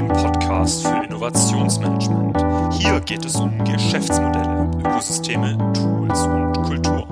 dem Podcast für Innovationsmanagement. Hier geht es um Geschäftsmodelle, Ökosysteme, Tools und Kultur.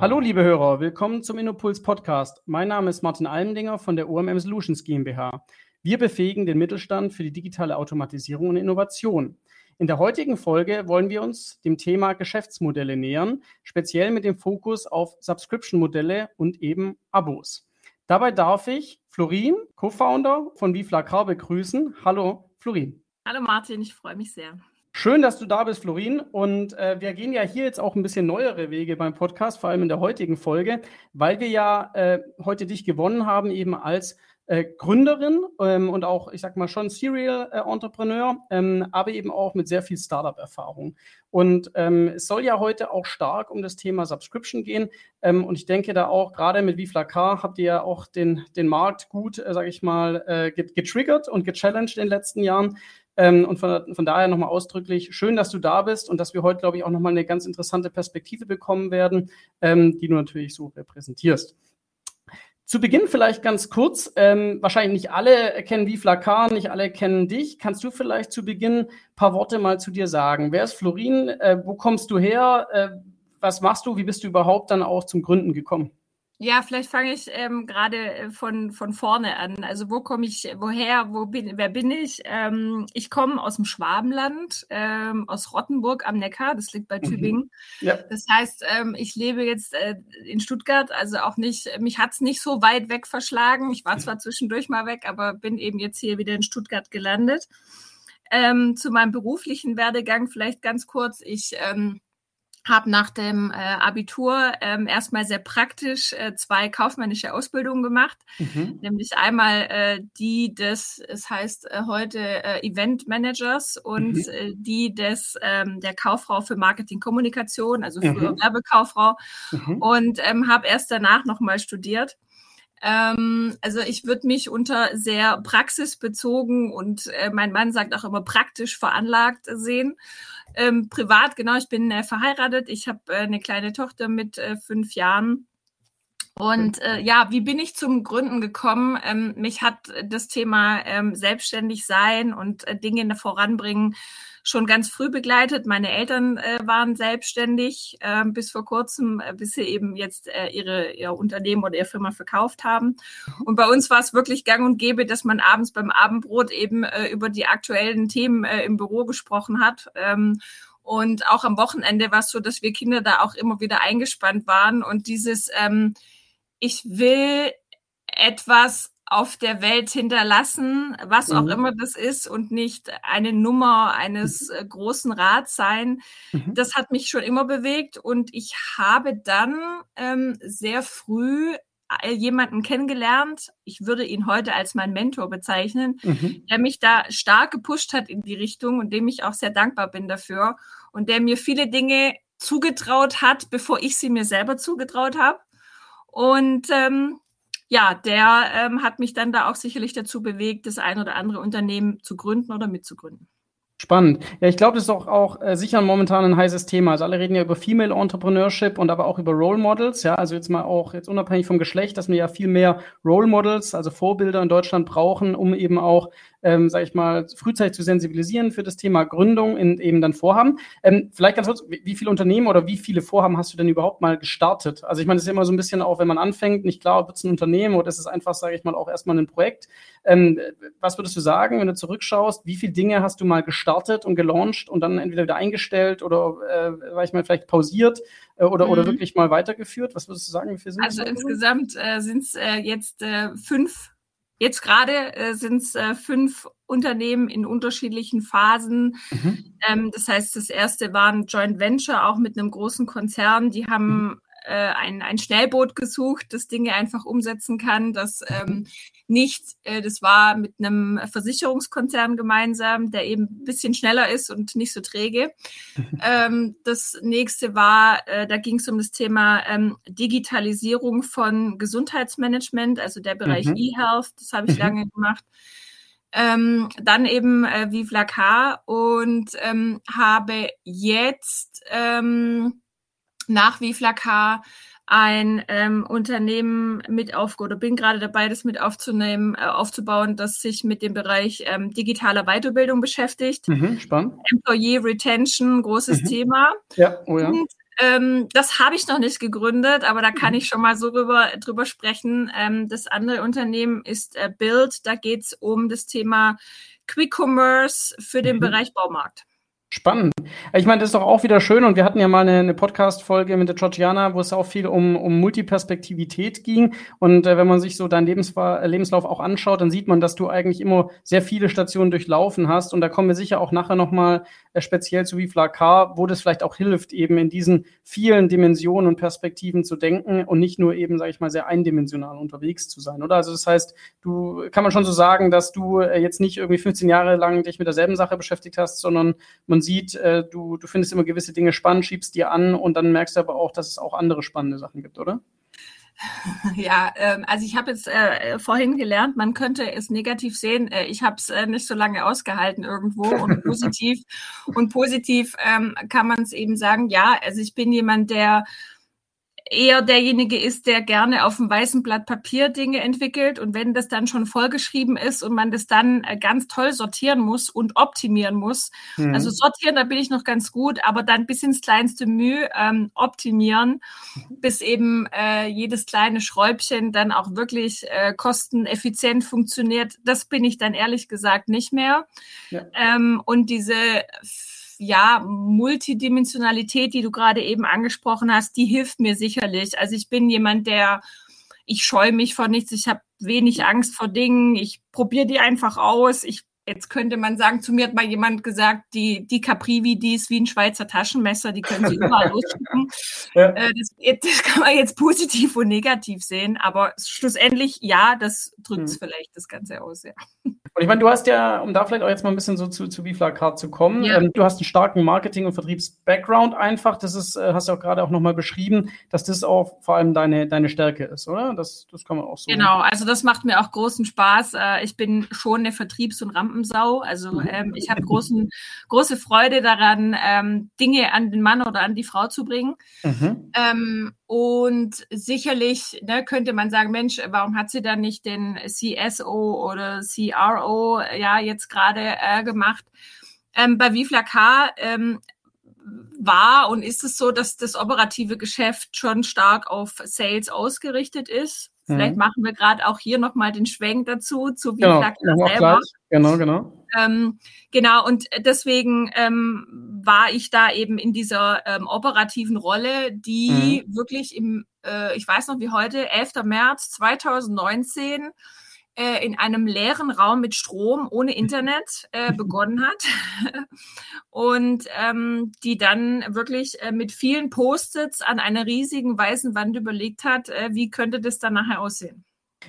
Hallo liebe Hörer, willkommen zum Innopuls Podcast. Mein Name ist Martin Almendinger von der OMM Solutions GmbH. Wir befähigen den Mittelstand für die digitale Automatisierung und Innovation. In der heutigen Folge wollen wir uns dem Thema Geschäftsmodelle nähern, speziell mit dem Fokus auf Subscription-Modelle und eben Abos. Dabei darf ich Florin, Co-Founder von Viflacar, begrüßen. Hallo, Florin. Hallo Martin, ich freue mich sehr. Schön, dass du da bist, Florin. Und äh, wir gehen ja hier jetzt auch ein bisschen neuere Wege beim Podcast, vor allem in der heutigen Folge, weil wir ja äh, heute dich gewonnen haben, eben als äh, Gründerin ähm, und auch, ich sag mal, schon Serial äh, ähm, aber eben auch mit sehr viel Startup-Erfahrung. Und ähm, es soll ja heute auch stark um das Thema Subscription gehen. Ähm, und ich denke da auch, gerade mit Viflacar habt ihr ja auch den, den Markt gut, äh, sage ich mal, äh, getriggert und gechallenged in den letzten Jahren. Ähm, und von, von daher nochmal ausdrücklich schön, dass du da bist und dass wir heute, glaube ich, auch nochmal eine ganz interessante Perspektive bekommen werden, ähm, die du natürlich so repräsentierst. Zu Beginn vielleicht ganz kurz, ähm, wahrscheinlich nicht alle kennen Viflacar, nicht alle kennen dich. Kannst du vielleicht zu Beginn ein paar Worte mal zu dir sagen? Wer ist Florin? Äh, wo kommst du her? Äh, was machst du? Wie bist du überhaupt dann auch zum Gründen gekommen? Ja, vielleicht fange ich ähm, gerade äh, von, von vorne an. Also wo komme ich, woher, wo bin, wer bin ich? Ähm, ich komme aus dem Schwabenland, ähm, aus Rottenburg am Neckar, das liegt bei mhm. Tübingen. Ja. Das heißt, ähm, ich lebe jetzt äh, in Stuttgart, also auch nicht, mich hat's nicht so weit weg verschlagen. Ich war zwar zwischendurch mal weg, aber bin eben jetzt hier wieder in Stuttgart gelandet. Ähm, zu meinem beruflichen Werdegang vielleicht ganz kurz. Ich ähm, habe nach dem äh, Abitur ähm, erstmal sehr praktisch äh, zwei kaufmännische Ausbildungen gemacht, mhm. nämlich einmal äh, die des, es heißt äh, heute äh, Event Managers und mhm. äh, die des ähm, der Kauffrau für Marketing Kommunikation, also früher mhm. Werbekauffrau mhm. und ähm, habe erst danach nochmal studiert. Ähm, also ich würde mich unter sehr praxisbezogen und äh, mein Mann sagt auch immer praktisch veranlagt sehen. Ähm, privat, genau, ich bin äh, verheiratet. Ich habe äh, eine kleine Tochter mit äh, fünf Jahren. Und äh, ja, wie bin ich zum Gründen gekommen? Ähm, mich hat das Thema ähm, selbstständig sein und äh, Dinge voranbringen schon ganz früh begleitet. Meine Eltern äh, waren selbstständig äh, bis vor kurzem, äh, bis sie eben jetzt äh, ihre ihr Unternehmen oder ihre Firma verkauft haben. Mhm. Und bei uns war es wirklich gang und gäbe, dass man abends beim Abendbrot eben äh, über die aktuellen Themen äh, im Büro gesprochen hat. Ähm, und auch am Wochenende war es so, dass wir Kinder da auch immer wieder eingespannt waren. Und dieses, ähm, ich will etwas auf der Welt hinterlassen, was mhm. auch immer das ist und nicht eine Nummer eines mhm. äh, großen Rats sein. Mhm. Das hat mich schon immer bewegt und ich habe dann ähm, sehr früh äh, jemanden kennengelernt, ich würde ihn heute als mein Mentor bezeichnen, mhm. der mich da stark gepusht hat in die Richtung und dem ich auch sehr dankbar bin dafür und der mir viele Dinge zugetraut hat, bevor ich sie mir selber zugetraut habe. Und ähm, ja, der ähm, hat mich dann da auch sicherlich dazu bewegt, das ein oder andere Unternehmen zu gründen oder mitzugründen. Spannend. Ja, ich glaube, das ist auch, auch äh, sicher momentan ein heißes Thema. Also alle reden ja über Female Entrepreneurship und aber auch über Role Models. Ja, also jetzt mal auch jetzt unabhängig vom Geschlecht, dass wir ja viel mehr Role Models, also Vorbilder in Deutschland brauchen, um eben auch ähm, sage ich mal, frühzeitig zu sensibilisieren für das Thema Gründung in eben dann Vorhaben. Ähm, vielleicht ganz kurz, wie, viele Unternehmen oder wie viele Vorhaben hast du denn überhaupt mal gestartet? Also ich meine, das ist ja immer so ein bisschen auch, wenn man anfängt, nicht klar, ob es ein Unternehmen oder ist es einfach, sage ich mal, auch erstmal ein Projekt. Ähm, was würdest du sagen, wenn du zurückschaust, wie viele Dinge hast du mal gestartet und gelauncht und dann entweder wieder eingestellt oder, äh, sag ich mal, vielleicht pausiert? Äh, oder, mhm. oder wirklich mal weitergeführt? Was würdest du sagen, wie viele sind Also insgesamt äh, sind es äh, jetzt äh, fünf Jetzt gerade äh, sind es äh, fünf Unternehmen in unterschiedlichen Phasen. Mhm. Ähm, das heißt, das erste war ein Joint Venture auch mit einem großen Konzern. Die haben mhm äh, ein, ein Schnellboot gesucht, das Dinge einfach umsetzen kann, das ähm, nicht, äh, das war mit einem Versicherungskonzern gemeinsam, der eben ein bisschen schneller ist und nicht so träge. ähm, das nächste war, äh, da ging es um das Thema ähm, Digitalisierung von Gesundheitsmanagement, also der Bereich mhm. E-Health, das habe ich mhm. lange gemacht. Ähm, dann eben äh, Vive la und ähm, habe jetzt ähm, nach Viflakar ein ähm, Unternehmen mit auf oder bin gerade dabei, das mit aufzunehmen, äh, aufzubauen, das sich mit dem Bereich ähm, digitaler Weiterbildung beschäftigt. Mhm, spannend. Employee Retention, großes mhm. Thema. Ja, oh ja. Und, ähm, das habe ich noch nicht gegründet, aber da kann mhm. ich schon mal so drüber, drüber sprechen. Ähm, das andere Unternehmen ist äh, Build. Da geht es um das Thema Quick Commerce für den mhm. Bereich Baumarkt. Spannend. Ich meine, das ist doch auch wieder schön und wir hatten ja mal eine, eine Podcast-Folge mit der Georgiana, wo es auch viel um, um Multiperspektivität ging. Und äh, wenn man sich so deinen Lebensla Lebenslauf auch anschaut, dann sieht man, dass du eigentlich immer sehr viele Stationen durchlaufen hast. Und da kommen wir sicher auch nachher nochmal äh, speziell zu Vifla K, wo das vielleicht auch hilft, eben in diesen vielen Dimensionen und Perspektiven zu denken und nicht nur eben, sage ich mal, sehr eindimensional unterwegs zu sein, oder? Also das heißt, du kann man schon so sagen, dass du äh, jetzt nicht irgendwie 15 Jahre lang dich mit derselben Sache beschäftigt hast, sondern man sieht, äh, du, du findest immer gewisse Dinge spannend, schiebst die an und dann merkst du aber auch, dass es auch andere spannende Sachen gibt, oder? Ja, ähm, also ich habe jetzt äh, vorhin gelernt, man könnte es negativ sehen. Äh, ich habe es äh, nicht so lange ausgehalten irgendwo und positiv und positiv ähm, kann man es eben sagen. Ja, also ich bin jemand, der eher derjenige ist, der gerne auf dem weißen Blatt Papier Dinge entwickelt. Und wenn das dann schon vollgeschrieben ist und man das dann äh, ganz toll sortieren muss und optimieren muss, mhm. also sortieren, da bin ich noch ganz gut, aber dann bis ins kleinste Mühe ähm, optimieren, bis eben äh, jedes kleine Schräubchen dann auch wirklich äh, kosteneffizient funktioniert, das bin ich dann ehrlich gesagt nicht mehr. Ja. Ähm, und diese ja, Multidimensionalität, die du gerade eben angesprochen hast, die hilft mir sicherlich. Also ich bin jemand, der, ich scheue mich vor nichts, ich habe wenig Angst vor Dingen, ich probiere die einfach aus, ich Jetzt könnte man sagen, zu mir hat mal jemand gesagt, die, die Caprivi, die ist wie ein Schweizer Taschenmesser, die können Sie überall losschicken. Ja. Äh, das, das, kann man jetzt positiv und negativ sehen, aber schlussendlich, ja, das drückt es hm. vielleicht das Ganze aus, ja. Und ich meine, du hast ja, um da vielleicht auch jetzt mal ein bisschen so zu, zu Vifla zu kommen, ja. ähm, du hast einen starken Marketing- und Vertriebs-Background einfach. Das ist, äh, hast du auch gerade auch nochmal beschrieben, dass das auch vor allem deine, deine Stärke ist, oder? Das, das kann man auch so. Genau, also das macht mir auch großen Spaß. Äh, ich bin schon eine Vertriebs- und Rampensau. Also mhm. ähm, ich habe großen, große Freude daran, ähm, Dinge an den Mann oder an die Frau zu bringen. Mhm. Ähm, und sicherlich ne, könnte man sagen, Mensch, warum hat sie dann nicht den CSO oder CRO ja jetzt gerade äh, gemacht? Ähm, bei Vifla K ähm, war und ist es so, dass das operative Geschäft schon stark auf Sales ausgerichtet ist. Vielleicht mhm. machen wir gerade auch hier nochmal den Schwenk dazu, zu Vifla genau, K selber. Genau, genau. Ähm, genau, und deswegen ähm, war ich da eben in dieser ähm, operativen Rolle, die mhm. wirklich im, äh, ich weiß noch wie heute, 11. März 2019 äh, in einem leeren Raum mit Strom ohne Internet äh, begonnen hat und ähm, die dann wirklich äh, mit vielen Post-its an einer riesigen weißen Wand überlegt hat, äh, wie könnte das dann nachher aussehen.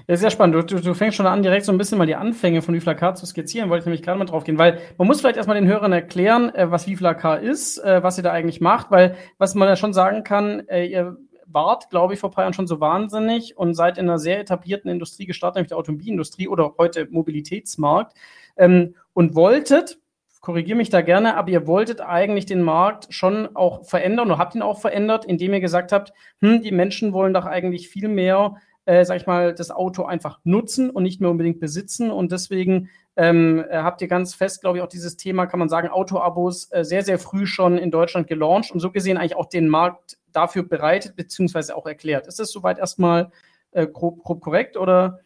Ja, sehr spannend. Du, du, fängst schon an, direkt so ein bisschen mal die Anfänge von Vifla zu skizzieren, wollte ich nämlich gerade mal drauf gehen, weil man muss vielleicht erstmal den Hörern erklären, äh, was Vifla ist, äh, was ihr da eigentlich macht, weil was man ja schon sagen kann, ihr wart, glaube ich, vor ein paar Jahren schon so wahnsinnig und seid in einer sehr etablierten Industrie gestartet, nämlich der Automobilindustrie oder heute Mobilitätsmarkt ähm, und wolltet, korrigiere mich da gerne, aber ihr wolltet eigentlich den Markt schon auch verändern oder habt ihn auch verändert, indem ihr gesagt habt, hm, die Menschen wollen doch eigentlich viel mehr äh, sag ich mal, das Auto einfach nutzen und nicht mehr unbedingt besitzen. Und deswegen ähm, äh, habt ihr ganz fest, glaube ich, auch dieses Thema, kann man sagen, Autoabos äh, sehr, sehr früh schon in Deutschland gelauncht und so gesehen eigentlich auch den Markt dafür bereitet, beziehungsweise auch erklärt. Ist das soweit erstmal äh, grob, grob korrekt oder?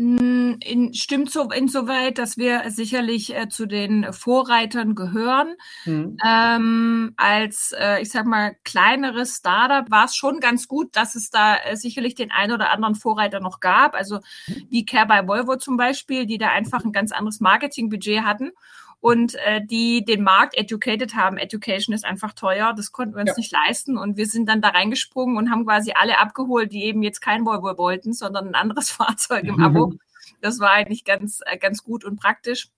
Mm, in, stimmt so insoweit, dass wir sicherlich äh, zu den Vorreitern gehören. Mhm. Ähm, als, äh, ich sag mal, kleineres Startup war es schon ganz gut, dass es da äh, sicherlich den einen oder anderen Vorreiter noch gab. Also wie Care by Volvo zum Beispiel, die da einfach ein ganz anderes Marketingbudget hatten und äh, die den Markt educated haben. Education ist einfach teuer, das konnten wir uns ja. nicht leisten und wir sind dann da reingesprungen und haben quasi alle abgeholt, die eben jetzt kein Volvo wollten, sondern ein anderes Fahrzeug im Abo. Das war eigentlich ganz, äh, ganz gut und praktisch.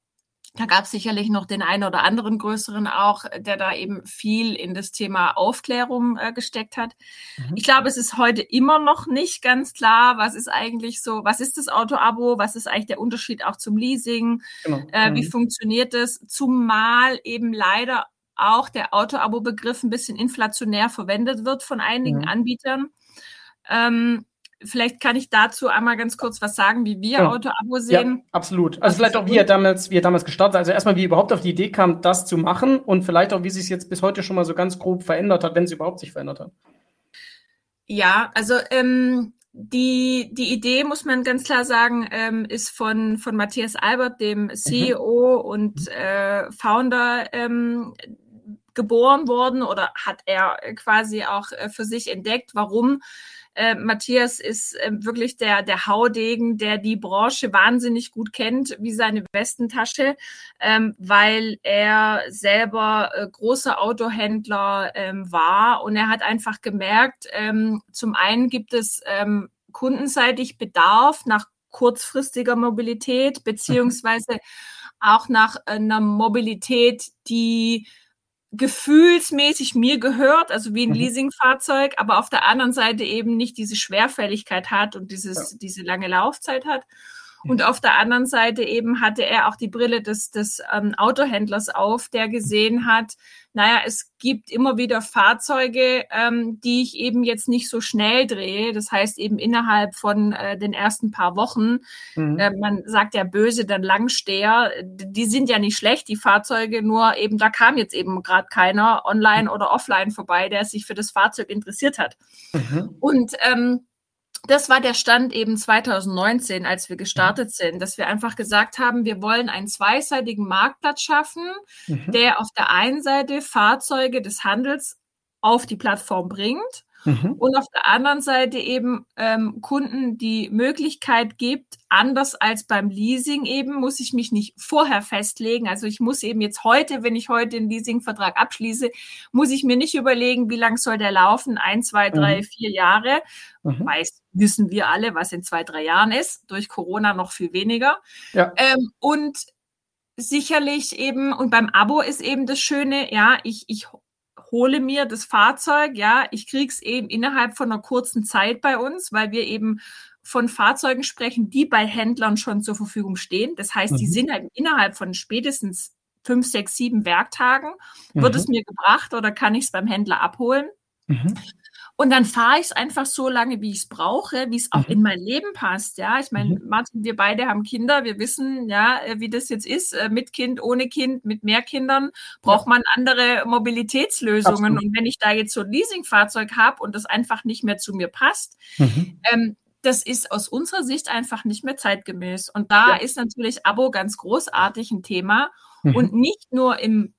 Da gab es sicherlich noch den einen oder anderen größeren auch, der da eben viel in das Thema Aufklärung äh, gesteckt hat. Mhm. Ich glaube, es ist heute immer noch nicht ganz klar, was ist eigentlich so, was ist das Auto-Abo, was ist eigentlich der Unterschied auch zum Leasing, genau. äh, wie mhm. funktioniert das, zumal eben leider auch der Auto-Abo-Begriff ein bisschen inflationär verwendet wird von einigen mhm. Anbietern. Ähm, vielleicht kann ich dazu einmal ganz kurz was sagen, wie wir ja. Auto-Abo sehen. Ja, absolut. Also vielleicht auch, wie er damals, wie er damals gestartet Also erstmal, wie er überhaupt auf die Idee kam, das zu machen und vielleicht auch, wie sich es jetzt bis heute schon mal so ganz grob verändert hat, wenn es überhaupt sich verändert hat. Ja, also ähm, die, die Idee, muss man ganz klar sagen, ähm, ist von, von Matthias Albert, dem CEO mhm. und äh, Founder, ähm, geboren worden oder hat er quasi auch äh, für sich entdeckt. Warum? Äh, Matthias ist äh, wirklich der, der Haudegen, der die Branche wahnsinnig gut kennt, wie seine Westentasche, ähm, weil er selber äh, großer Autohändler ähm, war. Und er hat einfach gemerkt, ähm, zum einen gibt es ähm, kundenseitig Bedarf nach kurzfristiger Mobilität, beziehungsweise auch nach einer Mobilität, die gefühlsmäßig mir gehört, also wie ein mhm. Leasingfahrzeug, aber auf der anderen Seite eben nicht diese Schwerfälligkeit hat und dieses, ja. diese lange Laufzeit hat. Und auf der anderen Seite eben hatte er auch die Brille des, des ähm, Autohändlers auf, der gesehen hat, naja, es gibt immer wieder Fahrzeuge, ähm, die ich eben jetzt nicht so schnell drehe. Das heißt eben innerhalb von äh, den ersten paar Wochen. Mhm. Äh, man sagt ja böse, dann Langsteher. Die sind ja nicht schlecht, die Fahrzeuge, nur eben da kam jetzt eben gerade keiner online oder offline vorbei, der sich für das Fahrzeug interessiert hat. Mhm. Und ähm, das war der Stand eben 2019, als wir gestartet sind, dass wir einfach gesagt haben, wir wollen einen zweiseitigen Marktplatz schaffen, mhm. der auf der einen Seite Fahrzeuge des Handels auf die Plattform bringt Mhm. Und auf der anderen Seite eben ähm, Kunden die Möglichkeit gibt, anders als beim Leasing eben, muss ich mich nicht vorher festlegen. Also ich muss eben jetzt heute, wenn ich heute den Leasingvertrag abschließe, muss ich mir nicht überlegen, wie lang soll der laufen, ein, zwei, drei, mhm. vier Jahre. Mhm. Weiß, wissen wir alle, was in zwei, drei Jahren ist. Durch Corona noch viel weniger. Ja. Ähm, und sicherlich eben, und beim Abo ist eben das Schöne, ja, ich, ich hole mir das Fahrzeug, ja, ich krieg's eben innerhalb von einer kurzen Zeit bei uns, weil wir eben von Fahrzeugen sprechen, die bei Händlern schon zur Verfügung stehen. Das heißt, mhm. die sind halt innerhalb von spätestens fünf, sechs, sieben Werktagen, mhm. wird es mir gebracht oder kann ich es beim Händler abholen. Mhm. Und dann fahre ich es einfach so lange, wie ich es brauche, wie es auch mhm. in mein Leben passt. Ja, ich meine, mhm. Martin, wir beide haben Kinder, wir wissen ja, äh, wie das jetzt ist, äh, mit Kind, ohne Kind, mit mehr Kindern braucht man andere Mobilitätslösungen. Absolut. Und wenn ich da jetzt so ein Leasingfahrzeug habe und das einfach nicht mehr zu mir passt, mhm. ähm, das ist aus unserer Sicht einfach nicht mehr zeitgemäß. Und da ja. ist natürlich Abo ganz großartig ein Thema. Mhm. Und nicht nur im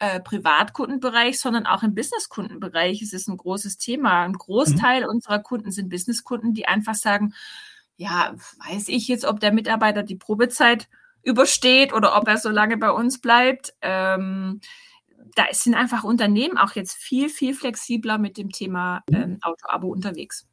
äh, Privatkundenbereich, sondern auch im Businesskundenbereich ist es ein großes Thema. Ein Großteil mhm. unserer Kunden sind Businesskunden, die einfach sagen, ja, weiß ich jetzt, ob der Mitarbeiter die Probezeit übersteht oder ob er so lange bei uns bleibt. Ähm, da sind einfach Unternehmen auch jetzt viel, viel flexibler mit dem Thema mhm. ähm, Auto-Abo unterwegs.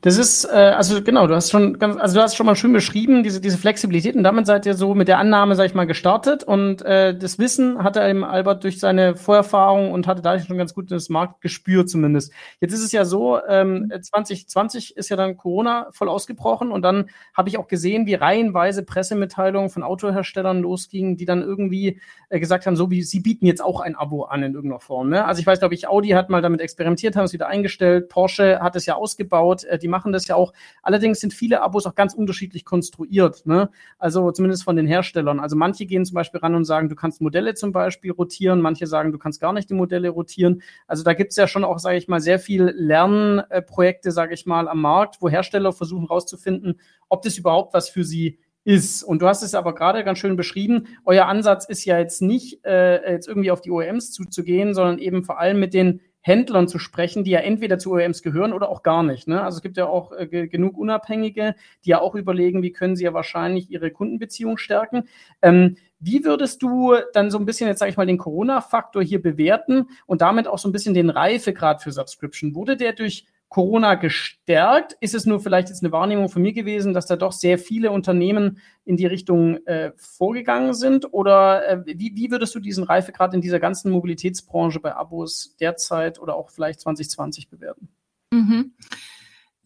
Das ist, äh, also genau, du hast schon ganz, also du hast schon mal schön beschrieben, diese, diese Flexibilität und damit seid ihr so mit der Annahme, sag ich mal, gestartet und äh, das Wissen hatte eben Albert durch seine Vorerfahrung und hatte da schon ganz gutes Marktgespür zumindest. Jetzt ist es ja so, ähm, 2020 ist ja dann Corona voll ausgebrochen und dann habe ich auch gesehen, wie reihenweise Pressemitteilungen von Autoherstellern losgingen, die dann irgendwie äh, gesagt haben, so wie sie bieten jetzt auch ein Abo an in irgendeiner Form. Ne? Also ich weiß, glaube ich, Audi hat mal damit experimentiert, haben es wieder eingestellt, Porsche hat es ja ausgebaut, äh, die machen das ja auch. Allerdings sind viele Abos auch ganz unterschiedlich konstruiert. Ne? Also zumindest von den Herstellern. Also manche gehen zum Beispiel ran und sagen, du kannst Modelle zum Beispiel rotieren. Manche sagen, du kannst gar nicht die Modelle rotieren. Also da gibt es ja schon auch, sage ich mal, sehr viel Lernprojekte, sage ich mal, am Markt, wo Hersteller versuchen rauszufinden, ob das überhaupt was für sie ist. Und du hast es aber gerade ganz schön beschrieben. Euer Ansatz ist ja jetzt nicht, äh, jetzt irgendwie auf die OEMs zuzugehen, sondern eben vor allem mit den Händlern zu sprechen, die ja entweder zu OEMs gehören oder auch gar nicht. Ne? Also es gibt ja auch äh, genug Unabhängige, die ja auch überlegen, wie können sie ja wahrscheinlich ihre Kundenbeziehung stärken. Ähm, wie würdest du dann so ein bisschen, jetzt sage ich mal, den Corona-Faktor hier bewerten und damit auch so ein bisschen den Reifegrad für Subscription? Wurde der durch Corona gestärkt? Ist es nur vielleicht jetzt eine Wahrnehmung von mir gewesen, dass da doch sehr viele Unternehmen in die Richtung äh, vorgegangen sind? Oder äh, wie, wie würdest du diesen Reifegrad in dieser ganzen Mobilitätsbranche bei Abos derzeit oder auch vielleicht 2020 bewerten? Mhm.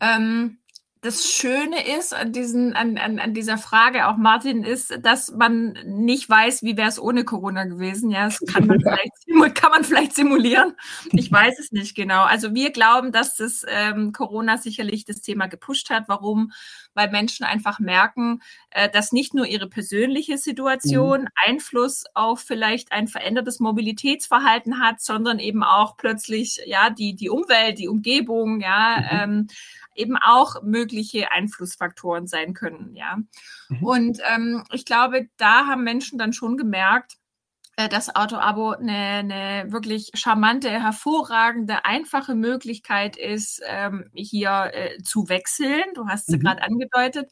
Ähm, das Schöne ist an, diesen, an, an, an dieser Frage auch, Martin, ist, dass man nicht weiß, wie wäre es ohne Corona gewesen. Ja, das kann man, vielleicht, kann man vielleicht simulieren. Ich weiß es nicht genau. Also wir glauben, dass das ähm, Corona sicherlich das Thema gepusht hat. Warum? Weil Menschen einfach merken, äh, dass nicht nur ihre persönliche Situation mhm. Einfluss auf vielleicht ein verändertes Mobilitätsverhalten hat, sondern eben auch plötzlich ja die, die Umwelt, die Umgebung, ja, mhm. ähm, eben auch mögliche Einflussfaktoren sein können, ja. Mhm. Und ähm, ich glaube, da haben Menschen dann schon gemerkt, äh, das Auto-Abo eine, eine wirklich charmante, hervorragende, einfache Möglichkeit ist, ähm, hier äh, zu wechseln. Du hast sie mhm. gerade angedeutet.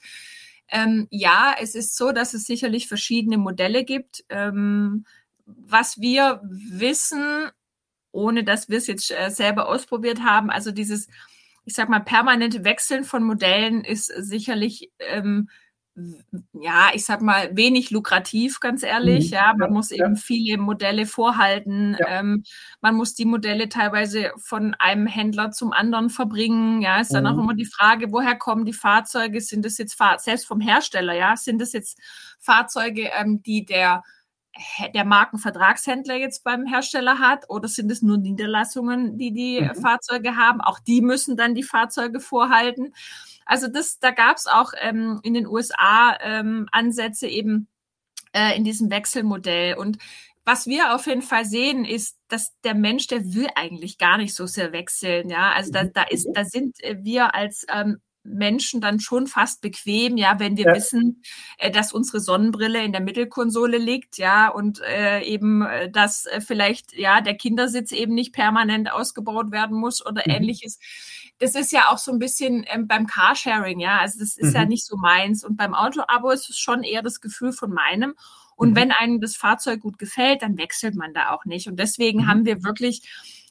Ähm, ja, es ist so, dass es sicherlich verschiedene Modelle gibt. Ähm, was wir wissen, ohne dass wir es jetzt äh, selber ausprobiert haben, also dieses ich sag mal, permanente Wechseln von Modellen ist sicherlich, ähm, ja, ich sag mal, wenig lukrativ, ganz ehrlich. Mhm. Ja, man muss ja. eben viele Modelle vorhalten. Ja. Ähm, man muss die Modelle teilweise von einem Händler zum anderen verbringen. Ja, ist dann mhm. auch immer die Frage, woher kommen die Fahrzeuge? Sind das jetzt selbst vom Hersteller? Ja, sind das jetzt Fahrzeuge, ähm, die der der Markenvertragshändler jetzt beim Hersteller hat oder sind es nur Niederlassungen, die die mhm. Fahrzeuge haben? Auch die müssen dann die Fahrzeuge vorhalten. Also das, da gab es auch ähm, in den USA ähm, Ansätze eben äh, in diesem Wechselmodell. Und was wir auf jeden Fall sehen, ist, dass der Mensch, der will eigentlich gar nicht so sehr wechseln. Ja, also da, da ist, da sind wir als ähm, Menschen dann schon fast bequem, ja, wenn wir ja. wissen, äh, dass unsere Sonnenbrille in der Mittelkonsole liegt, ja, und äh, eben, äh, dass äh, vielleicht, ja, der Kindersitz eben nicht permanent ausgebaut werden muss oder mhm. ähnliches. Das ist ja auch so ein bisschen ähm, beim Carsharing, ja, also das ist mhm. ja nicht so meins. Und beim Auto-Abo ist es schon eher das Gefühl von meinem. Und mhm. wenn einem das Fahrzeug gut gefällt, dann wechselt man da auch nicht. Und deswegen mhm. haben wir wirklich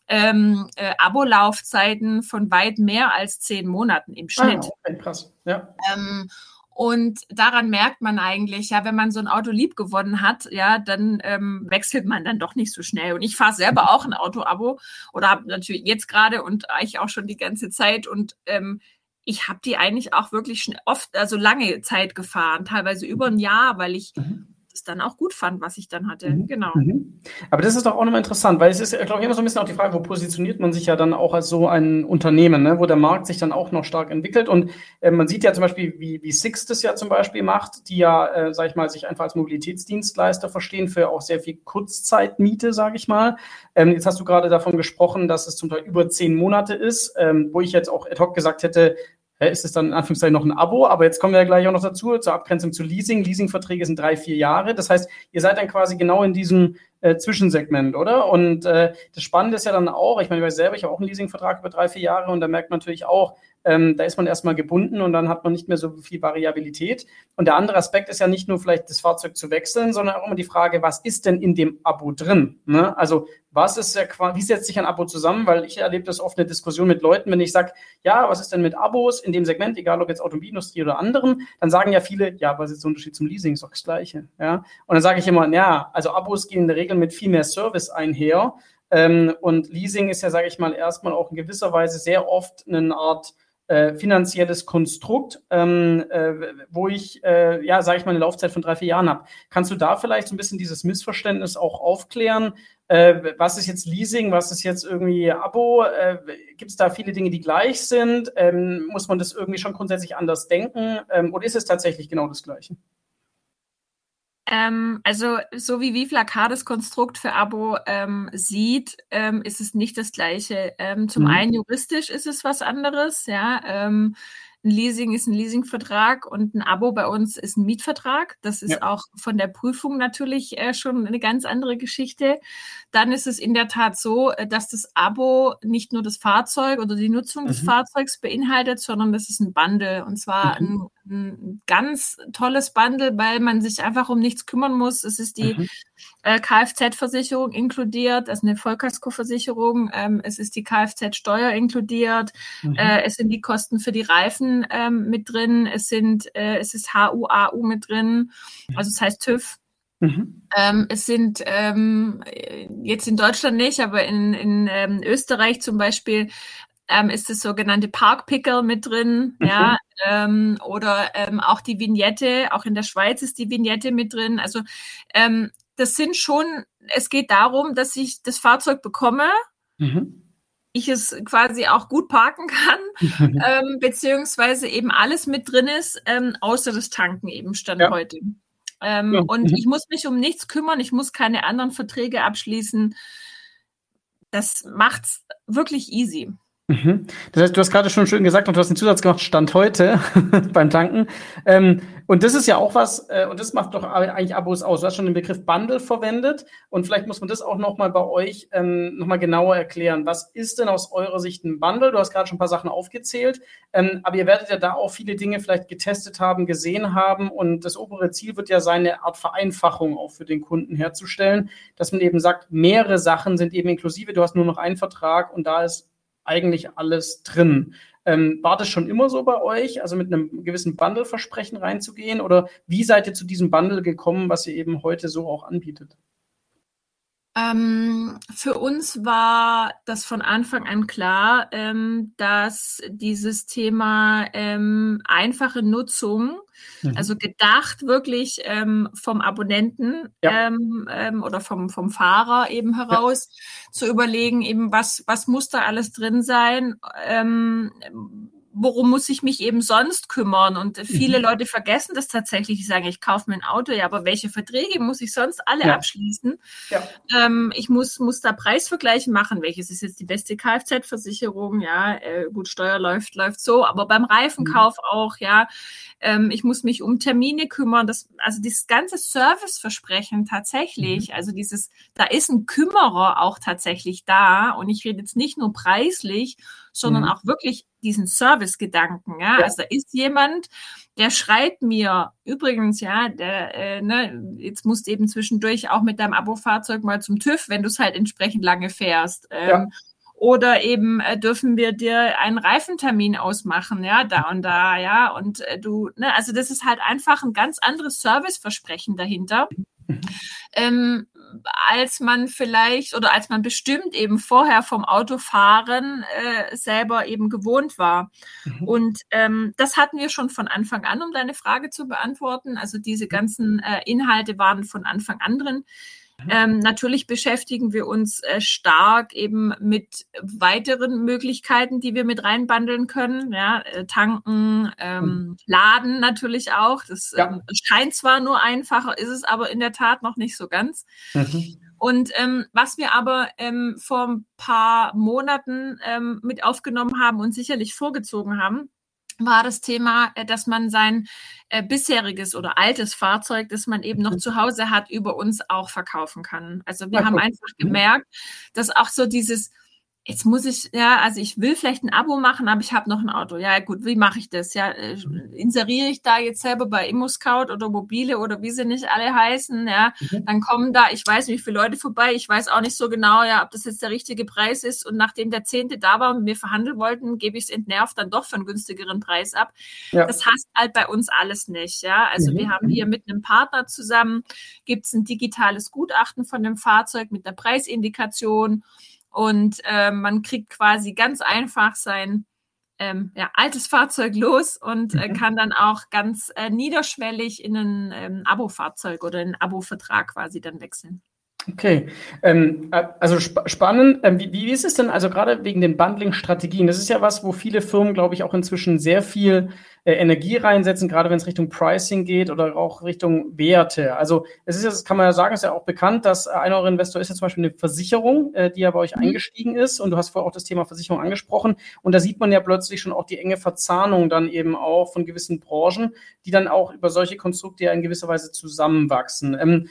ähm, äh, Abo-Laufzeiten von weit mehr als zehn Monaten im ah, Schnitt. Ah, okay, krass. Ja. Ähm, und daran merkt man eigentlich, ja, wenn man so ein Auto lieb gewonnen hat, ja, dann ähm, wechselt man dann doch nicht so schnell. Und ich fahre selber auch ein Auto-Abo oder habe natürlich jetzt gerade und eigentlich auch schon die ganze Zeit und ähm, ich habe die eigentlich auch wirklich oft, also lange Zeit gefahren, teilweise über ein Jahr, weil ich mhm es dann auch gut fand, was ich dann hatte. Mhm. Genau. Mhm. Aber das ist doch auch nochmal interessant, weil es ist, glaube ich, immer so ein bisschen auch die Frage, wo positioniert man sich ja dann auch als so ein Unternehmen, ne? wo der Markt sich dann auch noch stark entwickelt. Und äh, man sieht ja zum Beispiel, wie, wie Six das ja zum Beispiel macht, die ja, äh, sag ich mal, sich einfach als Mobilitätsdienstleister verstehen für auch sehr viel Kurzzeitmiete, sage ich mal. Ähm, jetzt hast du gerade davon gesprochen, dass es zum Teil über zehn Monate ist, ähm, wo ich jetzt auch ad hoc gesagt hätte, ist es dann in Anführungszeichen noch ein Abo, aber jetzt kommen wir ja gleich auch noch dazu, zur Abgrenzung zu Leasing. Leasingverträge sind drei, vier Jahre. Das heißt, ihr seid dann quasi genau in diesem äh, Zwischensegment, oder? Und äh, das Spannende ist ja dann auch, ich meine, ich weiß selber, ich habe auch einen Leasingvertrag über drei, vier Jahre und da merkt man natürlich auch, ähm, da ist man erstmal gebunden und dann hat man nicht mehr so viel Variabilität. Und der andere Aspekt ist ja nicht nur vielleicht das Fahrzeug zu wechseln, sondern auch immer die Frage, was ist denn in dem Abo drin? Ne? Also was ist ja wie setzt sich ein Abo zusammen? Weil ich erlebe das oft eine Diskussion mit Leuten, wenn ich sage, ja, was ist denn mit Abos in dem Segment, egal ob jetzt Automobilindustrie oder anderen, dann sagen ja viele, ja, was ist der Unterschied zum Leasing? Ist doch das Gleiche. Ja? Und dann sage ich immer, ja, also Abos gehen in der Regel mit viel mehr Service einher. Ähm, und Leasing ist ja, sage ich mal, erstmal auch in gewisser Weise sehr oft eine Art äh, finanzielles Konstrukt, ähm, äh, wo ich, äh, ja, sage ich mal, eine Laufzeit von drei, vier Jahren habe. Kannst du da vielleicht so ein bisschen dieses Missverständnis auch aufklären? Äh, was ist jetzt Leasing, was ist jetzt irgendwie Abo? Äh, Gibt es da viele Dinge, die gleich sind? Ähm, muss man das irgendwie schon grundsätzlich anders denken? Ähm, oder ist es tatsächlich genau das Gleiche? Ähm, also, so wie Vivlacar das Konstrukt für Abo ähm, sieht, ähm, ist es nicht das Gleiche. Ähm, zum mhm. einen juristisch ist es was anderes, ja. Ähm, ein Leasing ist ein Leasingvertrag und ein Abo bei uns ist ein Mietvertrag. Das ist ja. auch von der Prüfung natürlich äh, schon eine ganz andere Geschichte. Dann ist es in der Tat so, äh, dass das Abo nicht nur das Fahrzeug oder die Nutzung mhm. des Fahrzeugs beinhaltet, sondern das ist ein Bundle und zwar mhm. ein, ein, ganz tolles Bundle, weil man sich einfach um nichts kümmern muss. Es ist die mhm. äh, Kfz-Versicherung inkludiert, also eine Vollkaskoversicherung. Ähm, es ist die Kfz-Steuer inkludiert. Mhm. Äh, es sind die Kosten für die Reifen ähm, mit drin, es sind, äh, es ist HUAU mit drin, also das heißt TÜV. Mhm. Ähm, es sind ähm, jetzt in Deutschland nicht, aber in, in ähm, Österreich zum Beispiel ähm, ist das sogenannte Parkpicker mit drin, mhm. ja, ähm, oder ähm, auch die Vignette, auch in der Schweiz ist die Vignette mit drin. Also ähm, das sind schon, es geht darum, dass ich das Fahrzeug bekomme, mhm. ich es quasi auch gut parken kann, ähm, beziehungsweise eben alles mit drin ist, ähm, außer das Tanken eben Stand ja. heute. Ähm, ja. Und mhm. ich muss mich um nichts kümmern, ich muss keine anderen Verträge abschließen. Das macht's wirklich easy. Mhm. Das heißt, du hast gerade schon schön gesagt und du hast den Zusatz gemacht, Stand heute beim Tanken. Ähm, und das ist ja auch was, äh, und das macht doch eigentlich Abos aus. Du hast schon den Begriff Bundle verwendet und vielleicht muss man das auch nochmal bei euch ähm, nochmal genauer erklären. Was ist denn aus eurer Sicht ein Bundle? Du hast gerade schon ein paar Sachen aufgezählt, ähm, aber ihr werdet ja da auch viele Dinge vielleicht getestet haben, gesehen haben und das obere Ziel wird ja sein, eine Art Vereinfachung auch für den Kunden herzustellen, dass man eben sagt, mehrere Sachen sind eben inklusive, du hast nur noch einen Vertrag und da ist eigentlich alles drin. Ähm, war das schon immer so bei euch, also mit einem gewissen Bundle-Versprechen reinzugehen? Oder wie seid ihr zu diesem Bundle gekommen, was ihr eben heute so auch anbietet? Ähm, für uns war das von Anfang an klar, ähm, dass dieses Thema ähm, einfache Nutzung, mhm. also gedacht wirklich ähm, vom Abonnenten ja. Ähm, ähm, oder vom, vom Fahrer eben heraus, ja. zu überlegen, eben was, was muss da alles drin sein, worum muss ich mich eben sonst kümmern? Und viele mhm. Leute vergessen das tatsächlich. Die sagen, ich kaufe mir ein Auto, ja, aber welche Verträge muss ich sonst alle ja. abschließen? Ja. Ähm, ich muss, muss da Preisvergleiche machen. Welches ist jetzt die beste Kfz-Versicherung? Ja, äh, gut, Steuer läuft, läuft so, aber beim Reifenkauf mhm. auch, ja. Ähm, ich muss mich um Termine kümmern. Das, also dieses ganze Serviceversprechen tatsächlich, mhm. also dieses, da ist ein Kümmerer auch tatsächlich da. Und ich rede jetzt nicht nur preislich, sondern mhm. auch wirklich diesen Service-Gedanken. Ja? ja? also da ist jemand, der schreibt mir übrigens, ja, der, äh, ne, jetzt musst du eben zwischendurch auch mit deinem Abo-Fahrzeug mal zum TÜV, wenn du es halt entsprechend lange fährst. Ähm, ja. Oder eben äh, dürfen wir dir einen Reifentermin ausmachen, ja, da und da, ja. Und äh, du, ne, also das ist halt einfach ein ganz anderes Serviceversprechen dahinter. Mhm. Ähm, als man vielleicht oder als man bestimmt eben vorher vom Autofahren äh, selber eben gewohnt war. Mhm. Und ähm, das hatten wir schon von Anfang an, um deine Frage zu beantworten. Also diese ganzen äh, Inhalte waren von Anfang an drin. Mhm. Ähm, natürlich beschäftigen wir uns äh, stark eben mit weiteren Möglichkeiten, die wir mit reinbandeln können. Ja, äh, tanken, ähm, mhm. laden natürlich auch. Das ja. ähm, scheint zwar nur einfacher, ist es aber in der Tat noch nicht so ganz. Mhm. Und ähm, was wir aber ähm, vor ein paar Monaten ähm, mit aufgenommen haben und sicherlich vorgezogen haben, war das Thema, äh, dass man sein äh, bisheriges oder altes Fahrzeug, das man eben noch mhm. zu Hause hat, über uns auch verkaufen kann. Also wir ja, haben einfach mhm. gemerkt, dass auch so dieses Jetzt muss ich, ja, also ich will vielleicht ein Abo machen, aber ich habe noch ein Auto. Ja, gut, wie mache ich das? Ja, äh, inseriere ich da jetzt selber bei ImmoScout oder Mobile oder wie sie nicht alle heißen, ja, mhm. dann kommen da, ich weiß nicht, wie viele Leute vorbei, ich weiß auch nicht so genau, ja, ob das jetzt der richtige Preis ist. Und nachdem der Zehnte da war und wir verhandeln wollten, gebe ich es entnervt dann doch für einen günstigeren Preis ab. Ja. Das hasst halt bei uns alles nicht, ja. Also mhm. wir haben hier mit einem Partner zusammen, gibt es ein digitales Gutachten von dem Fahrzeug mit einer Preisindikation. Und äh, man kriegt quasi ganz einfach sein ähm, ja, altes Fahrzeug los und äh, mhm. kann dann auch ganz äh, niederschwellig in ein ähm, Abo-Fahrzeug oder einen Abo-Vertrag quasi dann wechseln. Okay, ähm, äh, also sp spannend. Ähm, wie, wie ist es denn also gerade wegen den Bundling-Strategien? Das ist ja was, wo viele Firmen, glaube ich, auch inzwischen sehr viel äh, Energie reinsetzen, gerade wenn es Richtung Pricing geht oder auch Richtung Werte. Also es ist ja, das kann man ja sagen, ist ja auch bekannt, dass ein eurer Investor ist ja zum Beispiel eine Versicherung, äh, die ja bei euch mhm. eingestiegen ist. Und du hast vorher auch das Thema Versicherung angesprochen. Und da sieht man ja plötzlich schon auch die enge Verzahnung dann eben auch von gewissen Branchen, die dann auch über solche Konstrukte ja in gewisser Weise zusammenwachsen. Ähm,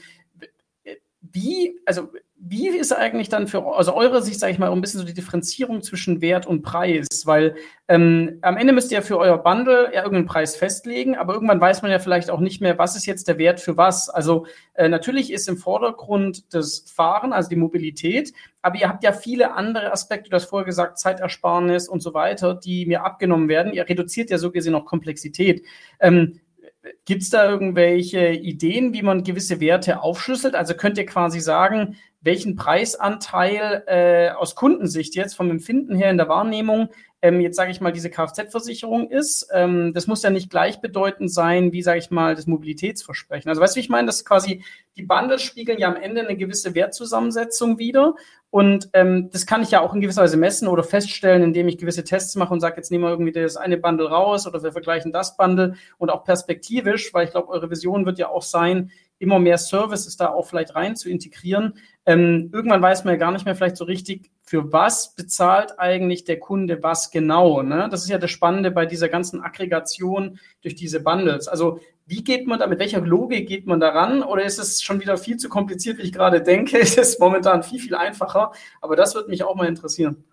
wie, also wie ist eigentlich dann für also eure Sicht, sage ich mal, ein bisschen so die Differenzierung zwischen Wert und Preis? Weil ähm, am Ende müsst ihr ja für euer Bundle ja irgendeinen Preis festlegen, aber irgendwann weiß man ja vielleicht auch nicht mehr, was ist jetzt der Wert für was. Also äh, natürlich ist im Vordergrund das Fahren, also die Mobilität, aber ihr habt ja viele andere Aspekte, du hast vorher gesagt, Zeitersparnis und so weiter, die mir abgenommen werden. Ihr reduziert ja so gesehen auch Komplexität. Ähm, Gibt es da irgendwelche Ideen, wie man gewisse Werte aufschlüsselt? Also könnt ihr quasi sagen, welchen Preisanteil äh, aus Kundensicht jetzt vom Empfinden her in der Wahrnehmung ähm, jetzt sage ich mal diese Kfz-Versicherung ist. Ähm, das muss ja nicht gleichbedeutend sein wie, sage ich mal, das Mobilitätsversprechen. Also weißt du, wie ich meine, dass quasi die Bundles spiegeln ja am Ende eine gewisse Wertzusammensetzung wieder. Und ähm, das kann ich ja auch in gewisser Weise messen oder feststellen, indem ich gewisse Tests mache und sage, jetzt nehmen wir irgendwie das eine Bundle raus oder wir vergleichen das Bundle und auch perspektivisch, weil ich glaube, eure Vision wird ja auch sein, immer mehr Services da auch vielleicht rein zu integrieren. Ähm, irgendwann weiß man ja gar nicht mehr vielleicht so richtig, für was bezahlt eigentlich der Kunde was genau. Ne? Das ist ja das Spannende bei dieser ganzen Aggregation durch diese Bundles. Also wie geht man da, mit welcher Logik geht man daran? Oder ist es schon wieder viel zu kompliziert, wie ich gerade denke? Es ist momentan viel, viel einfacher. Aber das würde mich auch mal interessieren.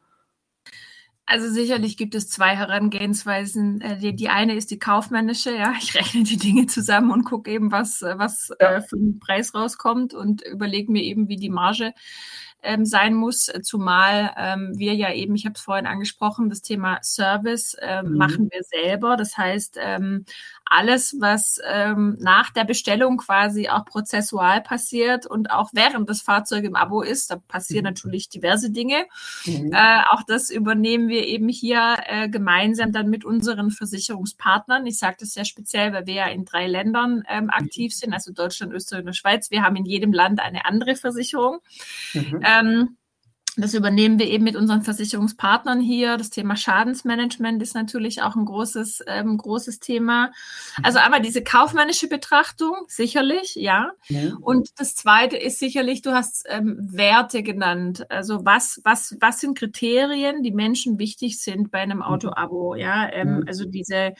Also sicherlich gibt es zwei Herangehensweisen. Äh, die, die, eine ist die kaufmännische, ja, ich rechne die Dinge zusammen und gucke eben, was, was ja. äh, für ein Preis rauskommt und überlege mir eben, wie die Marge ähm, sein muss, zumal ähm, wir ja eben, ich habe es vorhin angesprochen, das Thema Service äh, mhm. machen wir selber. Das heißt, ähm, alles, was ähm, nach der Bestellung quasi auch prozessual passiert und auch während das Fahrzeug im Abo ist, da passieren mhm. natürlich diverse Dinge. Mhm. Äh, auch das übernehmen wir eben hier äh, gemeinsam dann mit unseren Versicherungspartnern. Ich sage das sehr speziell, weil wir ja in drei Ländern ähm, mhm. aktiv sind, also Deutschland, Österreich und Schweiz. Wir haben in jedem Land eine andere Versicherung. Mhm. Ähm, das übernehmen wir eben mit unseren Versicherungspartnern hier. Das Thema Schadensmanagement ist natürlich auch ein großes, ähm, großes Thema. Also einmal diese kaufmännische Betrachtung, sicherlich, ja. ja. Und das zweite ist sicherlich, du hast ähm, Werte genannt. Also was, was, was sind Kriterien, die Menschen wichtig sind bei einem mhm. Auto-Abo, ja. Ähm, also diese,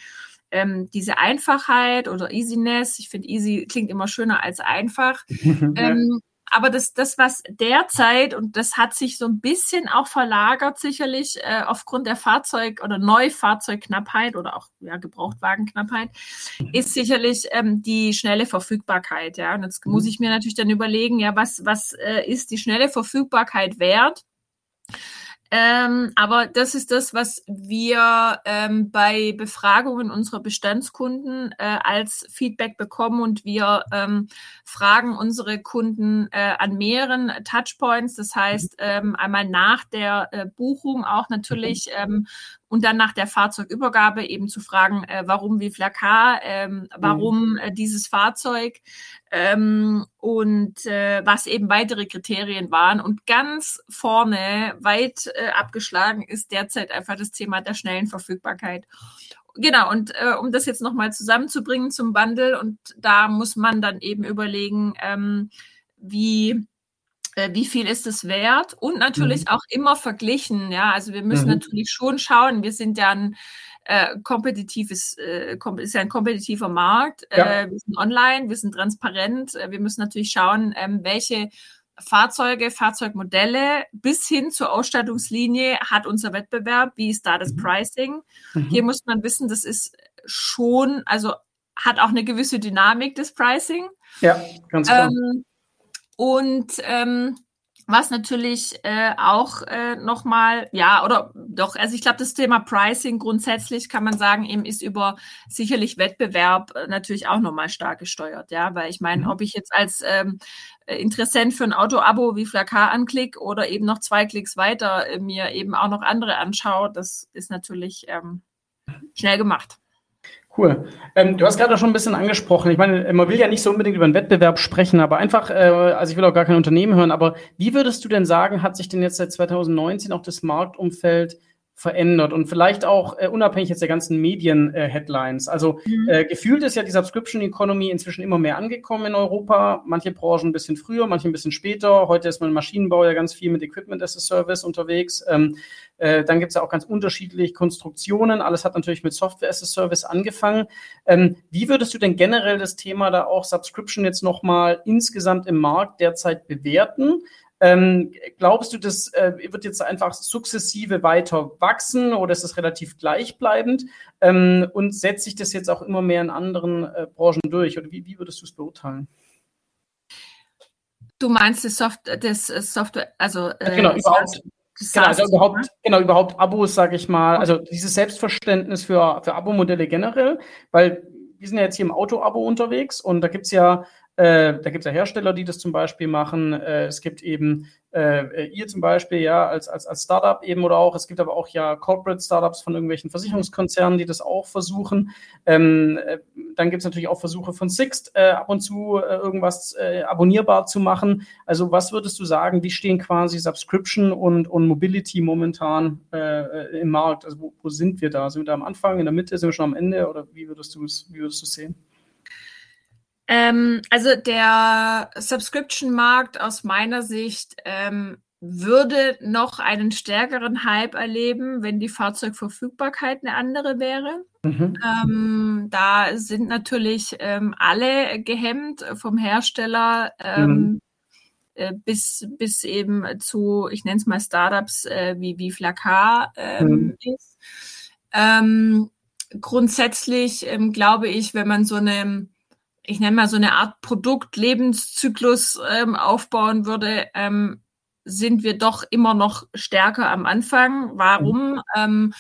ähm, diese Einfachheit oder Easiness, ich finde easy klingt immer schöner als einfach. ähm, aber das, das, was derzeit, und das hat sich so ein bisschen auch verlagert, sicherlich äh, aufgrund der Fahrzeug- oder Neufahrzeugknappheit oder auch ja, Gebrauchtwagenknappheit, mhm. ist sicherlich ähm, die schnelle Verfügbarkeit. Ja, und jetzt muss mhm. ich mir natürlich dann überlegen, ja, was, was äh, ist die schnelle Verfügbarkeit wert? Ähm, aber das ist das, was wir ähm, bei Befragungen unserer Bestandskunden äh, als Feedback bekommen und wir ähm, fragen unsere Kunden äh, an mehreren Touchpoints. Das heißt, ähm, einmal nach der äh, Buchung auch natürlich ähm, und dann nach der Fahrzeugübergabe eben zu fragen, äh, warum wie Flakar, ähm, warum mhm. äh, dieses Fahrzeug ähm, und äh, was eben weitere Kriterien waren. Und ganz vorne, weit äh, abgeschlagen, ist derzeit einfach das Thema der schnellen Verfügbarkeit. Genau, und äh, um das jetzt nochmal zusammenzubringen zum Bundle, und da muss man dann eben überlegen, ähm, wie wie viel ist es wert und natürlich mhm. auch immer verglichen. Ja, also wir müssen mhm. natürlich schon schauen. Wir sind ja ein äh, kompetitives, äh, ist ja ein kompetitiver Markt. Ja. Äh, wir sind online, wir sind transparent. Äh, wir müssen natürlich schauen, ähm, welche Fahrzeuge, Fahrzeugmodelle bis hin zur Ausstattungslinie hat unser Wettbewerb. Wie ist da das mhm. Pricing? Mhm. Hier muss man wissen, das ist schon, also hat auch eine gewisse Dynamik, das Pricing. Ja, ganz klar. Ähm, und ähm, was natürlich äh, auch äh, nochmal, ja, oder doch, also ich glaube, das Thema Pricing grundsätzlich kann man sagen, eben ist über sicherlich Wettbewerb äh, natürlich auch nochmal stark gesteuert, ja, weil ich meine, mhm. ob ich jetzt als ähm, Interessent für ein Auto-Abo wie Flakar anklicke oder eben noch zwei Klicks weiter äh, mir eben auch noch andere anschaue, das ist natürlich ähm, schnell gemacht. Cool. Ähm, du hast gerade schon ein bisschen angesprochen. Ich meine, man will ja nicht so unbedingt über einen Wettbewerb sprechen, aber einfach, äh, also ich will auch gar kein Unternehmen hören, aber wie würdest du denn sagen, hat sich denn jetzt seit 2019 auch das Marktumfeld verändert und vielleicht auch äh, unabhängig jetzt der ganzen Medien-Headlines. Äh, also mhm. äh, gefühlt ist ja die Subscription Economy inzwischen immer mehr angekommen in Europa. Manche Branchen ein bisschen früher, manche ein bisschen später. Heute ist man im Maschinenbau ja ganz viel mit Equipment as a Service unterwegs. Ähm, äh, dann gibt es ja auch ganz unterschiedliche Konstruktionen. Alles hat natürlich mit Software as a Service angefangen. Ähm, wie würdest du denn generell das Thema da auch Subscription jetzt nochmal insgesamt im Markt derzeit bewerten? Ähm, glaubst du, das äh, wird jetzt einfach sukzessive weiter wachsen oder ist es relativ gleichbleibend? Ähm, und setzt sich das jetzt auch immer mehr in anderen äh, Branchen durch? Oder wie, wie würdest du es beurteilen? Du meinst das, Soft das Software, also äh, genau, überhaupt, genau, also überhaupt, genau, überhaupt Abos, sage ich mal, also dieses Selbstverständnis für, für Abo-Modelle generell, weil wir sind ja jetzt hier im Auto-Abo unterwegs und da gibt es ja Äh, da gibt es ja Hersteller, die das zum Beispiel machen. Äh, es gibt eben äh, ihr zum Beispiel, ja, als, als, als Startup eben oder auch. Es gibt aber auch ja Corporate Startups von irgendwelchen Versicherungskonzernen, die das auch versuchen. Ähm, äh, dann gibt es natürlich auch Versuche von Sixt, äh, ab und zu irgendwas abonnierbar zu machen. Also was würdest du sagen, wie stehen quasi Subscription und, und Mobility momentan im Markt? Also wo, wo sind wir da? Sind wir da am Anfang, in der Mitte, sind wir schon am Ende oder wie würdest du es sehen? Ähm, also der Subscription-Markt aus meiner Sicht ähm, würde noch einen stärkeren Hype erleben, wenn die Fahrzeugverfügbarkeit eine andere wäre. Mhm. Ähm, da sind natürlich ähm, alle gehemmt vom Hersteller ähm, mhm. äh, bis, bis eben zu, ich nenne es mal Startups äh, wie, wie Flakar ähm, mhm. ist. Ähm, grundsätzlich ähm, glaube ich, wenn man so eine ich nenne mal so eine Art Produktlebenszyklus ähm, aufbauen würde, ähm, sind wir doch immer noch stärker am Anfang. Warum? Mhm. Ähm,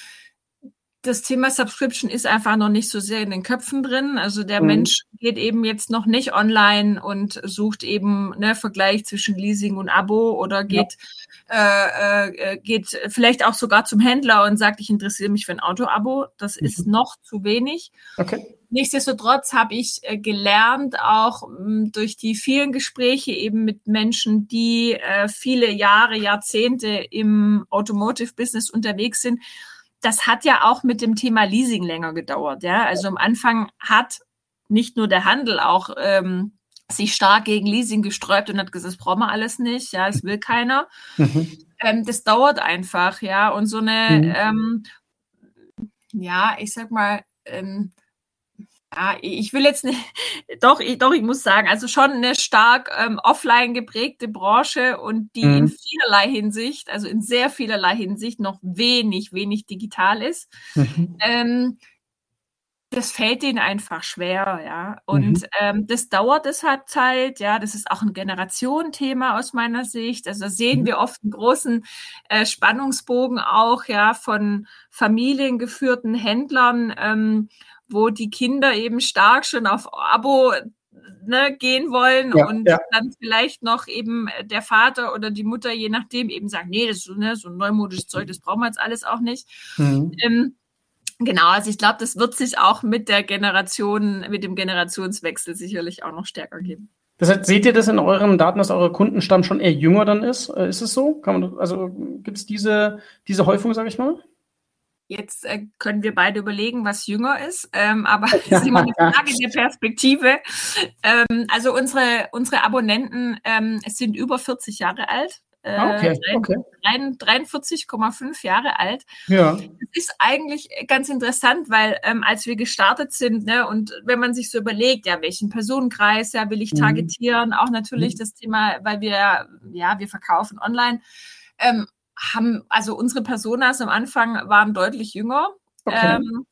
das Thema Subscription ist einfach noch nicht so sehr in den Köpfen drin. Also der mhm. Mensch geht eben jetzt noch nicht online und sucht eben ne Vergleich zwischen Leasing und Abo oder geht ja. äh, äh, geht vielleicht auch sogar zum Händler und sagt, ich interessiere mich für ein Auto-Abo. Das mhm. ist noch zu wenig. Okay. Nichtsdestotrotz habe ich äh, gelernt, auch hm, durch die vielen Gespräche eben mit Menschen, die äh, viele Jahre, Jahrzehnte im Automotive-Business unterwegs sind. Das hat ja auch mit dem Thema Leasing länger gedauert. Ja, also am Anfang hat nicht nur der Handel auch ähm, sich stark gegen Leasing gesträubt und hat gesagt, das brauchen wir alles nicht. Ja, es will keiner. Mhm. Ähm, das dauert einfach. Ja, und so eine, mhm. ähm, ja, ich sag mal, ähm, ja, ich will jetzt nicht, doch, ich, doch, ich muss sagen, also schon eine stark ähm, offline geprägte Branche und die mhm. in vielerlei Hinsicht, also in sehr vielerlei Hinsicht noch wenig, wenig digital ist. Mhm. Ähm, das fällt denen einfach schwer, ja. Und mhm. ähm, das dauert es halt Zeit, ja. Das ist auch ein Generationenthema aus meiner Sicht. Also sehen mhm. wir oft einen großen äh, Spannungsbogen auch, ja, von familiengeführten Händlern. Ähm, wo die Kinder eben stark schon auf Abo ne, gehen wollen ja, und ja. dann vielleicht noch eben der Vater oder die Mutter, je nachdem, eben sagt, nee, das ist so, ne, so ein neumodisches Zeug, das brauchen wir jetzt alles auch nicht. Mhm. Ähm, genau, also ich glaube, das wird sich auch mit der Generation, mit dem Generationswechsel sicherlich auch noch stärker geben. Das heißt, seht ihr das in euren Daten, dass euer Kundenstamm schon eher jünger dann ist? Äh, ist es so? Kann man, also gibt es diese, diese Häufung, sage ich mal? Jetzt äh, können wir beide überlegen, was jünger ist, ähm, aber es ist immer eine Frage der Perspektive. Ähm, also unsere, unsere Abonnenten ähm, sind über 40 Jahre alt. Äh, ah, okay, okay. 43,5 Jahre alt. Ja. Das ist eigentlich ganz interessant, weil ähm, als wir gestartet sind, ne, und wenn man sich so überlegt, ja, welchen Personenkreis ja will ich mhm. targetieren, mhm. auch natürlich mhm. das Thema, weil wir, ja, wir verkaufen online. Ähm, haben, also unsere Personas am Anfang waren deutlich jünger. Okay. Ähm,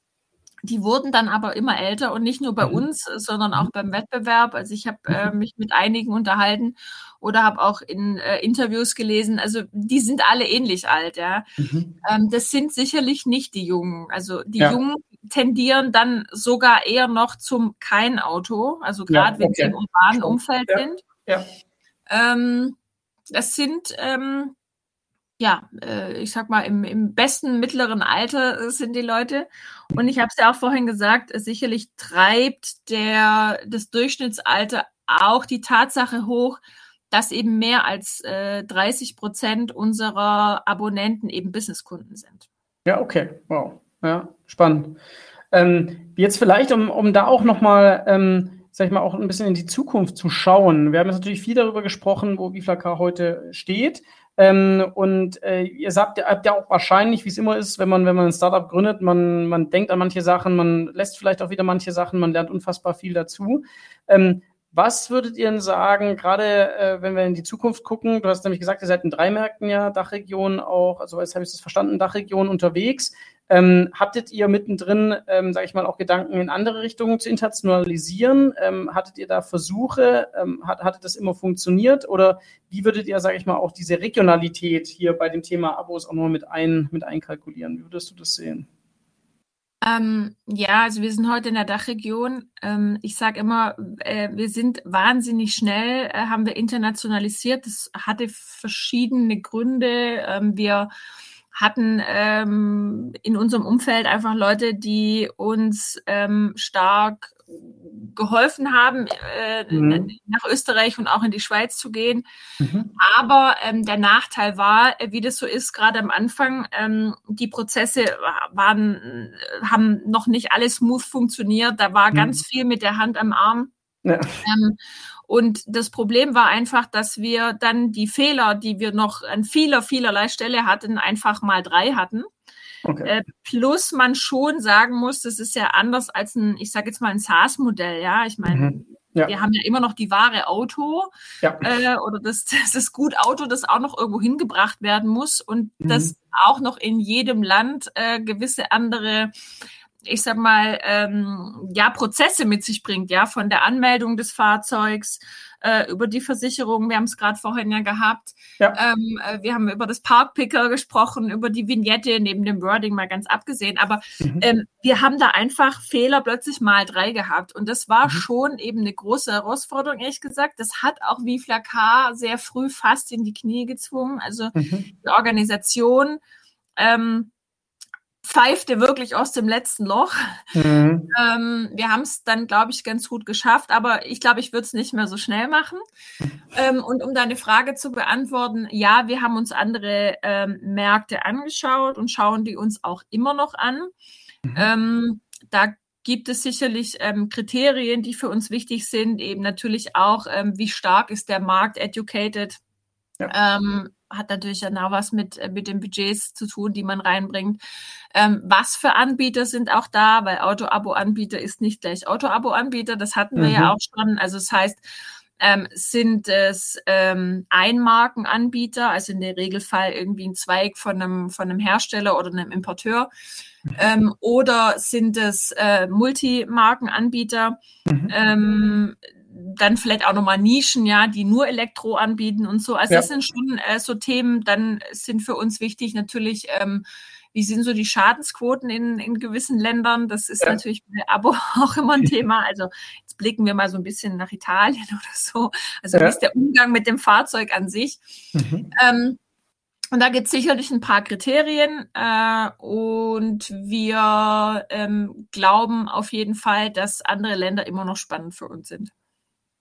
die wurden dann aber immer älter und nicht nur bei mhm. uns, sondern auch mhm. beim Wettbewerb. Also ich habe äh, mhm. mich mit einigen unterhalten oder habe auch in äh, Interviews gelesen. Also die sind alle ähnlich alt, ja. Mhm. Ähm, das sind sicherlich nicht die Jungen. Also die ja. Jungen tendieren dann sogar eher noch zum kein Auto. Also gerade ja, okay. wenn sie im urbanen Umfeld ja. sind. Ja. Ähm, das sind ähm, ja, äh, ich sag mal, im, im besten mittleren Alter äh, sind die Leute. Und ich habe es ja auch vorhin gesagt, äh, sicherlich treibt der das Durchschnittsalter auch die Tatsache hoch, dass eben mehr als äh, 30 Prozent unserer Abonnenten eben Businesskunden sind. Ja, okay, wow, ja, spannend. Ähm, jetzt vielleicht, um, um da auch nochmal, ähm, sag ich mal, auch ein bisschen in die Zukunft zu schauen. Wir haben jetzt natürlich viel darüber gesprochen, wo Biflaka heute steht. Ähm, und äh, ihr sagt, habt ja auch wahrscheinlich, wie es immer ist, wenn man, wenn man ein Startup gründet, man, man denkt an manche Sachen, man lässt vielleicht auch wieder manche Sachen, man lernt unfassbar viel dazu. Ähm, was würdet ihr denn sagen, gerade äh, wenn wir in die Zukunft gucken? Du hast nämlich gesagt, ihr seid in drei Märkten ja, Dachregion auch, also jetzt habe ich das verstanden, Dachregion unterwegs. Ähm, habtet ihr mittendrin, ähm, sage ich mal, auch Gedanken in andere Richtungen zu internationalisieren? Ähm, hattet ihr da Versuche? Ähm, hat, hatte das immer funktioniert? Oder wie würdet ihr, sage ich mal, auch diese Regionalität hier bei dem Thema Abos auch noch mit, ein, mit einkalkulieren? Wie würdest du das sehen? Ähm, ja, also wir sind heute in der Dachregion. Ähm, ich sage immer, äh, wir sind wahnsinnig schnell, äh, haben wir internationalisiert. Das hatte verschiedene Gründe. Ähm, wir hatten ähm, in unserem Umfeld einfach Leute, die uns ähm, stark geholfen haben, äh, mhm. nach Österreich und auch in die Schweiz zu gehen. Mhm. Aber ähm, der Nachteil war, äh, wie das so ist, gerade am Anfang, ähm, die Prozesse waren, haben noch nicht alles smooth funktioniert. Da war mhm. ganz viel mit der Hand am Arm. Ja. Ähm, und das Problem war einfach, dass wir dann die Fehler, die wir noch an vieler, vielerlei Stelle hatten, einfach mal drei hatten. Okay. Äh, plus man schon sagen muss, das ist ja anders als ein, ich sage jetzt mal ein SaaS-Modell, ja. Ich meine, mhm. ja. wir haben ja immer noch die wahre Auto ja. äh, oder das, das ist gut Auto, das auch noch irgendwo hingebracht werden muss und mhm. das auch noch in jedem Land äh, gewisse andere ich sag mal, ähm, ja, Prozesse mit sich bringt, ja, von der Anmeldung des Fahrzeugs äh, über die Versicherung, wir haben es gerade vorhin ja gehabt. Ja. Ähm, äh, wir haben über das Parkpicker gesprochen, über die Vignette, neben dem Wording mal ganz abgesehen. Aber mhm. ähm, wir haben da einfach Fehler plötzlich mal drei gehabt. Und das war mhm. schon eben eine große Herausforderung, ehrlich gesagt. Das hat auch wie Flakar sehr früh fast in die Knie gezwungen. Also mhm. die Organisation. Ähm, pfeifte wirklich aus dem letzten Loch. Mhm. Ähm, wir haben es dann, glaube ich, ganz gut geschafft, aber ich glaube, ich würde es nicht mehr so schnell machen. Ähm, und um deine Frage zu beantworten, ja, wir haben uns andere ähm, Märkte angeschaut und schauen die uns auch immer noch an. Mhm. Ähm, da gibt es sicherlich ähm, Kriterien, die für uns wichtig sind, eben natürlich auch, ähm, wie stark ist der Markt educated. Ja. Ähm, hat natürlich dann auch was mit, mit den Budgets zu tun, die man reinbringt. Ähm, was für Anbieter sind auch da, weil Auto-Abo-Anbieter ist nicht gleich Auto-Abo-Anbieter, das hatten wir mhm. ja auch schon. Also das heißt, ähm, sind es ähm, Einmarkenanbieter, also in der Regelfall irgendwie ein Zweig von einem, von einem Hersteller oder einem Importeur, mhm. ähm, oder sind es äh, Multimarkenanbieter, mhm. ähm, dann vielleicht auch nochmal Nischen, ja, die nur Elektro anbieten und so. Also ja. das sind schon äh, so Themen, dann sind für uns wichtig natürlich, ähm, wie sind so die Schadensquoten in, in gewissen Ländern? Das ist ja. natürlich bei Abo auch immer ein Thema. Also jetzt blicken wir mal so ein bisschen nach Italien oder so. Also ja. wie ist der Umgang mit dem Fahrzeug an sich? Mhm. Ähm, und da gibt es sicherlich ein paar Kriterien äh, und wir ähm, glauben auf jeden Fall, dass andere Länder immer noch spannend für uns sind.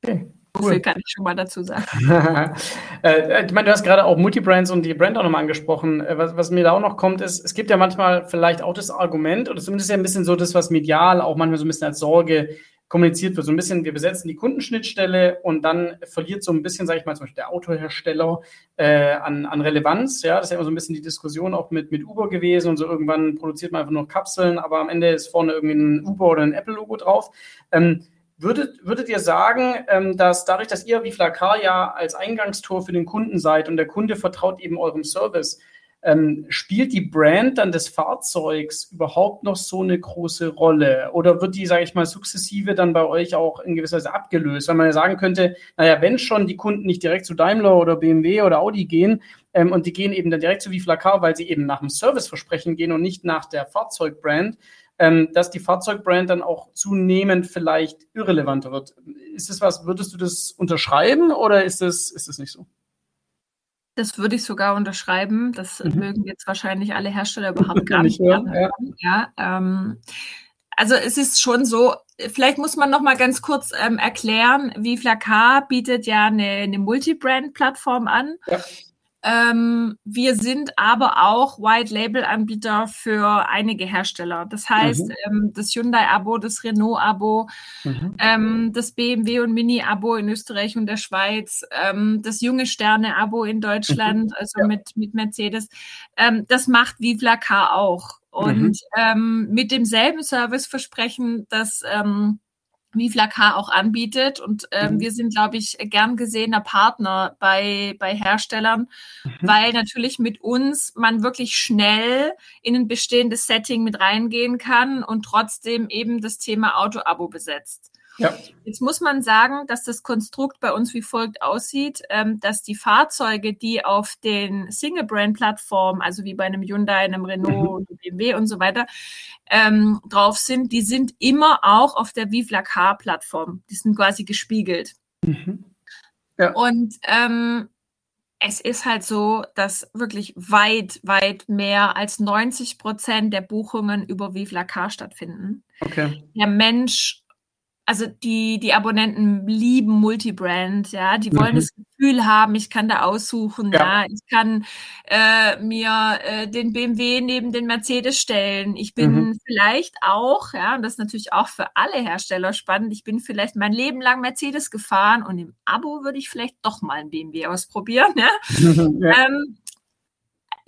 Okay. Cool. So kann ich schon mal dazu sagen. äh, ich meine, du hast gerade auch Multibrands und die Brand auch nochmal angesprochen. Äh, was, was, mir da auch noch kommt, ist, es gibt ja manchmal vielleicht auch das Argument, oder zumindest ja ein bisschen so das, was medial auch manchmal so ein bisschen als Sorge kommuniziert wird. So ein bisschen, wir besetzen die Kundenschnittstelle und dann verliert so ein bisschen, sage ich mal, zum Beispiel der Autohersteller äh, an, an Relevanz. Ja, das ist ja immer so ein bisschen die Diskussion auch mit, mit Uber gewesen und so irgendwann produziert man einfach nur Kapseln, aber am Ende ist vorne irgendwie ein Uber oder ein Apple-Logo drauf. Ähm, Würdet, würdet ihr sagen, ähm, dass dadurch, dass ihr wie Flakar ja als Eingangstor für den Kunden seid und der Kunde vertraut eben eurem Service, ähm, spielt die Brand dann des Fahrzeugs überhaupt noch so eine große Rolle? Oder wird die, sage ich mal, sukzessive dann bei euch auch in gewisser Weise abgelöst? Weil man ja sagen könnte, naja, wenn schon die Kunden nicht direkt zu Daimler oder BMW oder Audi gehen ähm, und die gehen eben dann direkt zu wie Flakar, weil sie eben nach dem Serviceversprechen gehen und nicht nach der Fahrzeugbrand, ähm, dass die Fahrzeugbrand dann auch zunehmend vielleicht irrelevanter wird. Ist das was, würdest du das unterschreiben oder ist das, ist das nicht so? Das würde ich sogar unterschreiben. Das mhm. mögen jetzt wahrscheinlich alle Hersteller überhaupt gar nicht. Hören, ja. ja ähm, also es ist schon so, vielleicht muss man noch mal ganz kurz ähm, erklären, wie Flakar bietet ja eine, eine Multi-Brand-Plattform an. Ja. Ähm, wir sind aber auch White-Label-Anbieter für einige Hersteller. Das heißt, mhm. ähm, das Hyundai-Abo, das Renault-Abo, mhm. ähm, das BMW und Mini-Abo in Österreich und der Schweiz, ähm, das junge Sterne-Abo in Deutschland, mhm. also ja. mit, mit Mercedes. Ähm, das macht Vivla Car auch. Und mhm. ähm, mit demselben Serviceversprechen, dass wie Flakar auch anbietet. Und ähm, mhm. wir sind, glaube ich, gern gesehener Partner bei, bei Herstellern, mhm. weil natürlich mit uns man wirklich schnell in ein bestehendes Setting mit reingehen kann und trotzdem eben das Thema Auto-Abo besetzt. Ja. Jetzt muss man sagen, dass das Konstrukt bei uns wie folgt aussieht, ähm, dass die Fahrzeuge, die auf den Single-Brand-Plattformen, also wie bei einem Hyundai, einem Renault, mhm. BMW und so weiter, ähm, drauf sind, die sind immer auch auf der Vive Car-Plattform. Die sind quasi gespiegelt. Mhm. Ja. Und ähm, es ist halt so, dass wirklich weit, weit mehr als 90 Prozent der Buchungen über Vive Car stattfinden. Okay. Der Mensch also die, die Abonnenten lieben Multibrand, ja, die wollen mhm. das Gefühl haben, ich kann da aussuchen, ja, ja. ich kann äh, mir äh, den BMW neben den Mercedes stellen. Ich bin mhm. vielleicht auch, ja, und das ist natürlich auch für alle Hersteller spannend, ich bin vielleicht mein Leben lang Mercedes gefahren und im Abo würde ich vielleicht doch mal ein BMW ausprobieren, ja. ja. Ähm,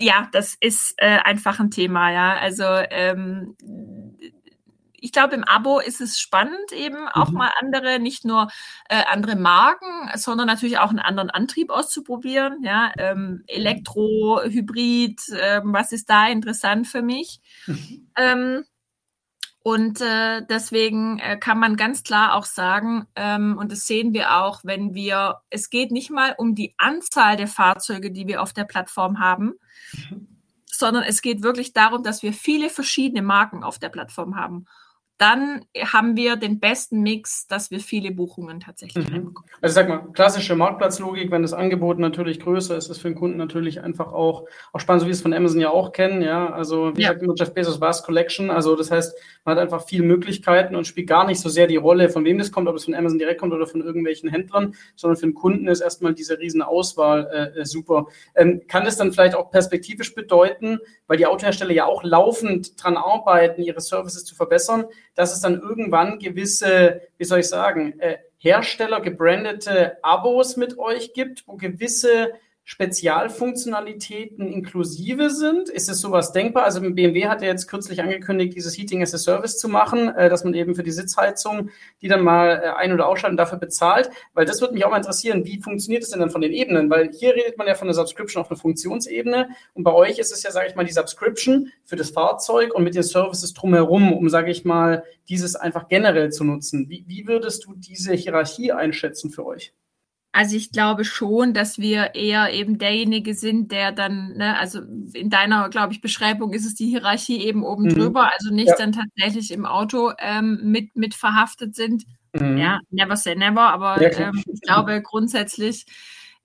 ja, das ist äh, einfach ein Thema, ja. Also ähm, ich glaube, im Abo ist es spannend, eben auch mhm. mal andere, nicht nur äh, andere Marken, sondern natürlich auch einen anderen Antrieb auszuprobieren. Ja, ähm, Elektro, Hybrid, äh, was ist da interessant für mich? Mhm. Ähm, und äh, deswegen äh, kann man ganz klar auch sagen, ähm, und das sehen wir auch, wenn wir, es geht nicht mal um die Anzahl der Fahrzeuge, die wir auf der Plattform haben, mhm. sondern es geht wirklich darum, dass wir viele verschiedene Marken auf der Plattform haben dann haben wir den besten Mix, dass wir viele Buchungen tatsächlich mhm. reinbekommen. Also sag mal, klassische Marktplatzlogik, wenn das Angebot natürlich größer ist, ist für den Kunden natürlich einfach auch, auch spannend, so wie wir es von Amazon ja auch kennen, ja. Also wie ja. sagt immer Jeff Bezos Vast Collection, also das heißt, man hat einfach viele Möglichkeiten und spielt gar nicht so sehr die Rolle, von wem das kommt, ob es von Amazon direkt kommt oder von irgendwelchen Händlern, sondern für den Kunden ist erstmal diese riesen Auswahl äh, super. Ähm, kann das dann vielleicht auch perspektivisch bedeuten, weil die Autohersteller ja auch laufend dran arbeiten, ihre Services zu verbessern, dass es dann irgendwann gewisse, wie soll ich sagen, äh, Hersteller gebrandete Abos mit euch gibt, wo gewisse Spezialfunktionalitäten inklusive sind? Ist es sowas denkbar? Also BMW hat ja jetzt kürzlich angekündigt, dieses Heating as a Service zu machen, äh, dass man eben für die Sitzheizung die dann mal äh, ein- oder ausschalten dafür bezahlt, weil das würde mich auch mal interessieren, wie funktioniert es denn dann von den Ebenen? Weil hier redet man ja von der Subscription auf einer Funktionsebene und bei euch ist es ja, sage ich mal, die Subscription für das Fahrzeug und mit den Services drumherum, um, sage ich mal, dieses einfach generell zu nutzen. Wie, wie würdest du diese Hierarchie einschätzen für euch? Also ich glaube schon, dass wir eher eben derjenige sind, der dann, ne, also in deiner, glaube ich, Beschreibung ist es die Hierarchie eben oben mhm. drüber, also nicht ja. dann tatsächlich im Auto ähm, mit, mit verhaftet sind. Mhm. Ja, never say never, aber ja, ähm, ich glaube grundsätzlich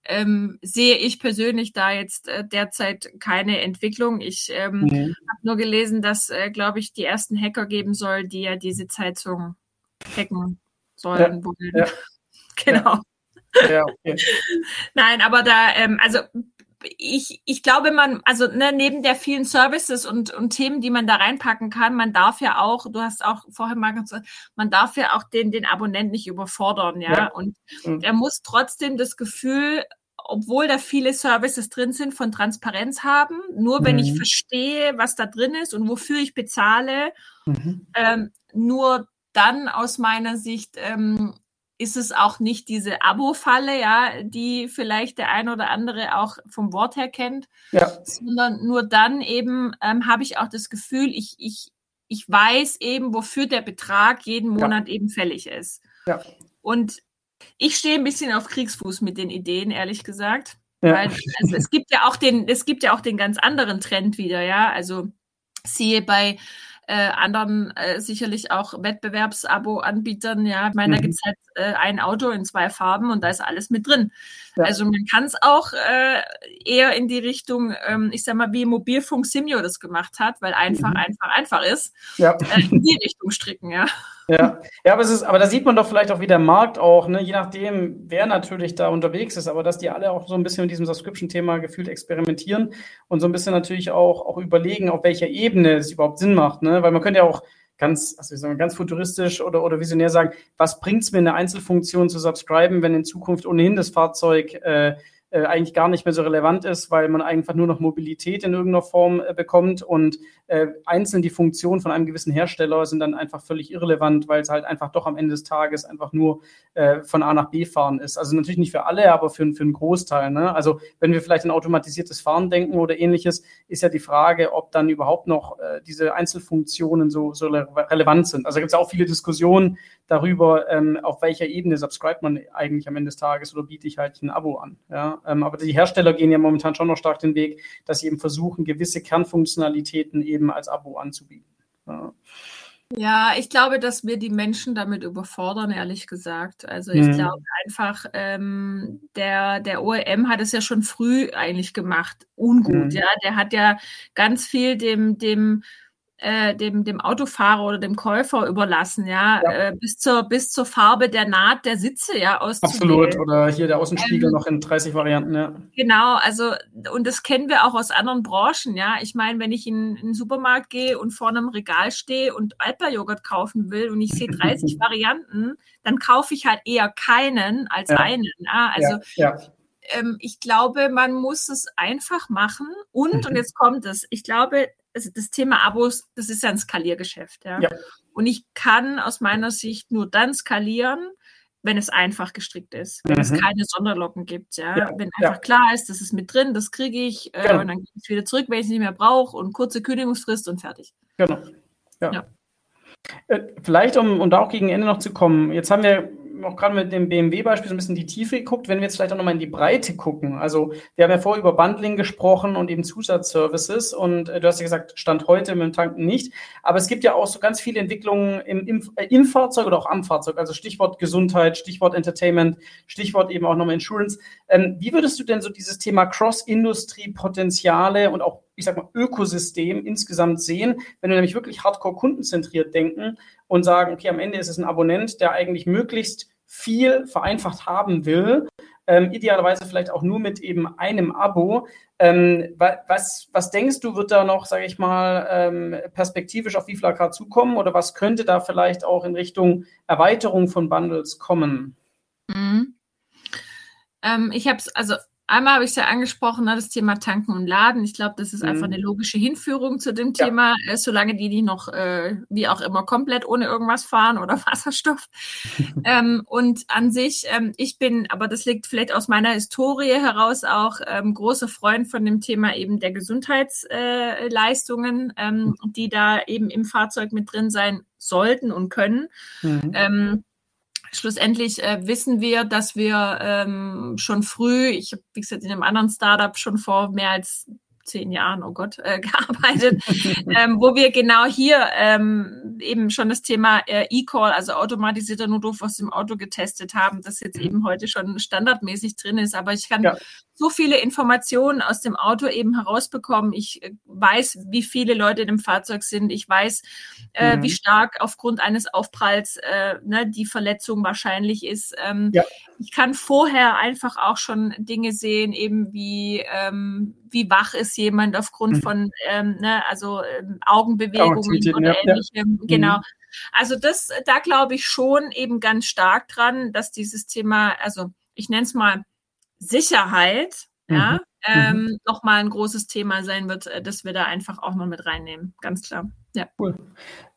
ähm, sehe ich persönlich da jetzt äh, derzeit keine Entwicklung. Ich ähm, mhm. habe nur gelesen, dass, äh, glaube ich, die ersten Hacker geben soll, die ja diese Zeitung hacken sollen. Ja. genau. Ja, okay. Nein, aber da, ähm, also ich, ich glaube, man, also ne, neben der vielen Services und, und Themen, die man da reinpacken kann, man darf ja auch, du hast auch vorher mal gesagt, man darf ja auch den, den Abonnent nicht überfordern, ja. ja. Und mhm. er muss trotzdem das Gefühl, obwohl da viele Services drin sind, von Transparenz haben. Nur wenn mhm. ich verstehe, was da drin ist und wofür ich bezahle, mhm. ähm, nur dann aus meiner Sicht ähm, ist es auch nicht diese Abo-Falle, ja, die vielleicht der ein oder andere auch vom Wort her kennt, ja. sondern nur dann eben ähm, habe ich auch das Gefühl, ich, ich, ich weiß eben, wofür der Betrag jeden Monat ja. eben fällig ist. Ja. Und ich stehe ein bisschen auf Kriegsfuß mit den Ideen, ehrlich gesagt. Ja. Weil, also es gibt ja auch den, es gibt ja auch den ganz anderen Trend wieder, ja. Also siehe bei äh, anderen äh, sicherlich auch Wettbewerbsabo-Anbietern. Ja, ich meine, mhm. da gibt es halt äh, ein Auto in zwei Farben und da ist alles mit drin. Ja. Also man kann es auch äh, eher in die Richtung, ähm, ich sag mal, wie Mobilfunk Simio das gemacht hat, weil einfach, mhm. einfach, einfach ist, ja. äh, in die Richtung stricken, ja. Ja, ja aber, es ist, aber da sieht man doch vielleicht auch, wie der Markt auch, ne, je nachdem, wer natürlich da unterwegs ist, aber dass die alle auch so ein bisschen mit diesem Subscription-Thema gefühlt experimentieren und so ein bisschen natürlich auch, auch überlegen, auf welcher Ebene es überhaupt Sinn macht, ne? Weil man könnte ja auch ganz, also ich sage mal, ganz futuristisch oder, oder visionär sagen, was bringt es mir, eine Einzelfunktion zu subscriben, wenn in Zukunft ohnehin das Fahrzeug äh, äh, eigentlich gar nicht mehr so relevant ist, weil man einfach nur noch Mobilität in irgendeiner Form äh, bekommt und äh, einzeln die Funktionen von einem gewissen Hersteller sind dann einfach völlig irrelevant, weil es halt einfach doch am Ende des Tages einfach nur äh, von A nach B fahren ist. Also natürlich nicht für alle, aber für, für einen Großteil. Ne? Also wenn wir vielleicht an automatisiertes Fahren denken oder ähnliches, ist ja die Frage, ob dann überhaupt noch äh, diese Einzelfunktionen so, so relevant sind. Also gibt es auch viele Diskussionen darüber, ähm, auf welcher Ebene subscribt man eigentlich am Ende des Tages oder biete ich halt ein Abo an. Ja? Ähm, aber die Hersteller gehen ja momentan schon noch stark den Weg, dass sie eben versuchen, gewisse Kernfunktionalitäten eben als Abo anzubieten. Ja. Ja, ich glaube, dass wir die Menschen damit überfordern, ehrlich gesagt. Also ich mhm. glaube einfach, ähm, der, der OEM hat es ja schon früh eigentlich gemacht. Ungut, mhm. ja. Der hat ja ganz viel dem, dem äh, dem, dem Autofahrer oder dem Käufer überlassen, ja, ja. Äh, bis, zur, bis zur Farbe der Naht der Sitze, ja, auszuwählen. Absolut, oder hier der Außenspiegel ähm, noch in 30 Varianten, ja. Genau, also, und das kennen wir auch aus anderen Branchen, ja. Ich meine, wenn ich in, in den Supermarkt gehe und vor einem Regal stehe und Alpa-Joghurt kaufen will und ich sehe 30 Varianten, dann kaufe ich halt eher keinen als ja. einen. Ja? Also ja, ähm, ich glaube, man muss es einfach machen. Und, mhm. und jetzt kommt es, ich glaube, also das Thema Abos, das ist ja ein Skaliergeschäft. Ja? ja? Und ich kann aus meiner Sicht nur dann skalieren, wenn es einfach gestrickt ist, wenn mhm. es keine Sonderlocken gibt. Ja? ja wenn einfach ja. klar ist, das ist mit drin, das kriege ich äh, genau. und dann gehe ich wieder zurück, wenn ich es nicht mehr brauche und kurze Kündigungsfrist und fertig. Genau. Ja. Äh, vielleicht, um, um da auch gegen Ende noch zu kommen, jetzt haben wir auch gerade mit dem BMW-Beispiel so ein bisschen die Tiefe geguckt, wenn wir jetzt vielleicht auch nochmal in die Breite gucken. Also wir haben ja vorher über Bundling gesprochen und eben Zusatzservices und äh, du hast ja gesagt, Stand heute mit dem Tanken nicht. Aber es gibt ja auch so ganz viele Entwicklungen im, im, äh, im Fahrzeug oder auch am Fahrzeug. Also Stichwort Gesundheit, Stichwort Entertainment, Stichwort eben auch nochmal Insurance. Ähm, wie würdest du denn so dieses Thema Cross-Industry-Potenziale und auch ich sag mal, Ökosystem insgesamt sehen, wenn wir nämlich wirklich hardcore kundenzentriert denken und sagen, okay, am Ende ist es ein Abonnent, der eigentlich möglichst viel vereinfacht haben will, ähm, idealerweise vielleicht auch nur mit eben einem Abo. Ähm, was, was denkst du, wird da noch, sage ich mal, ähm, perspektivisch auf VIFLAK zukommen oder was könnte da vielleicht auch in Richtung Erweiterung von Bundles kommen? Mhm. Ähm, ich habe es, also Einmal habe ich es ja angesprochen, ne, das Thema Tanken und Laden. Ich glaube, das ist mhm. einfach eine logische Hinführung zu dem ja. Thema, äh, solange die nicht noch, äh, wie auch immer, komplett ohne irgendwas fahren oder Wasserstoff. ähm, und an sich, ähm, ich bin, aber das liegt vielleicht aus meiner Historie heraus auch, ähm, großer Freund von dem Thema eben der Gesundheitsleistungen, äh, ähm, die da eben im Fahrzeug mit drin sein sollten und können. Mhm. Schlussendlich äh, wissen wir, dass wir ähm, schon früh, ich habe, wie gesagt, in einem anderen Startup schon vor mehr als zehn Jahren, oh Gott, äh, gearbeitet, ähm, wo wir genau hier ähm, eben schon das Thema äh, E-Call, also automatisierter Notruf aus dem Auto getestet haben, das jetzt mhm. eben heute schon standardmäßig drin ist. Aber ich kann ja so viele Informationen aus dem Auto eben herausbekommen. Ich äh, weiß, wie viele Leute in dem Fahrzeug sind. Ich weiß, äh, mhm. wie stark aufgrund eines Aufpralls äh, ne, die Verletzung wahrscheinlich ist. Ähm, ja. Ich kann vorher einfach auch schon Dinge sehen, eben wie, ähm, wie wach ist jemand aufgrund mhm. von ähm, ne, also ähm, Augenbewegungen oder ja, ähnlichem. Ja. Genau. Mhm. Also das, da glaube ich schon eben ganz stark dran, dass dieses Thema, also ich nenne es mal Sicherheit, mhm. ja, ähm, mhm. nochmal ein großes Thema sein wird, äh, dass wir da einfach auch mal mit reinnehmen. Ganz klar. Ja. Cool.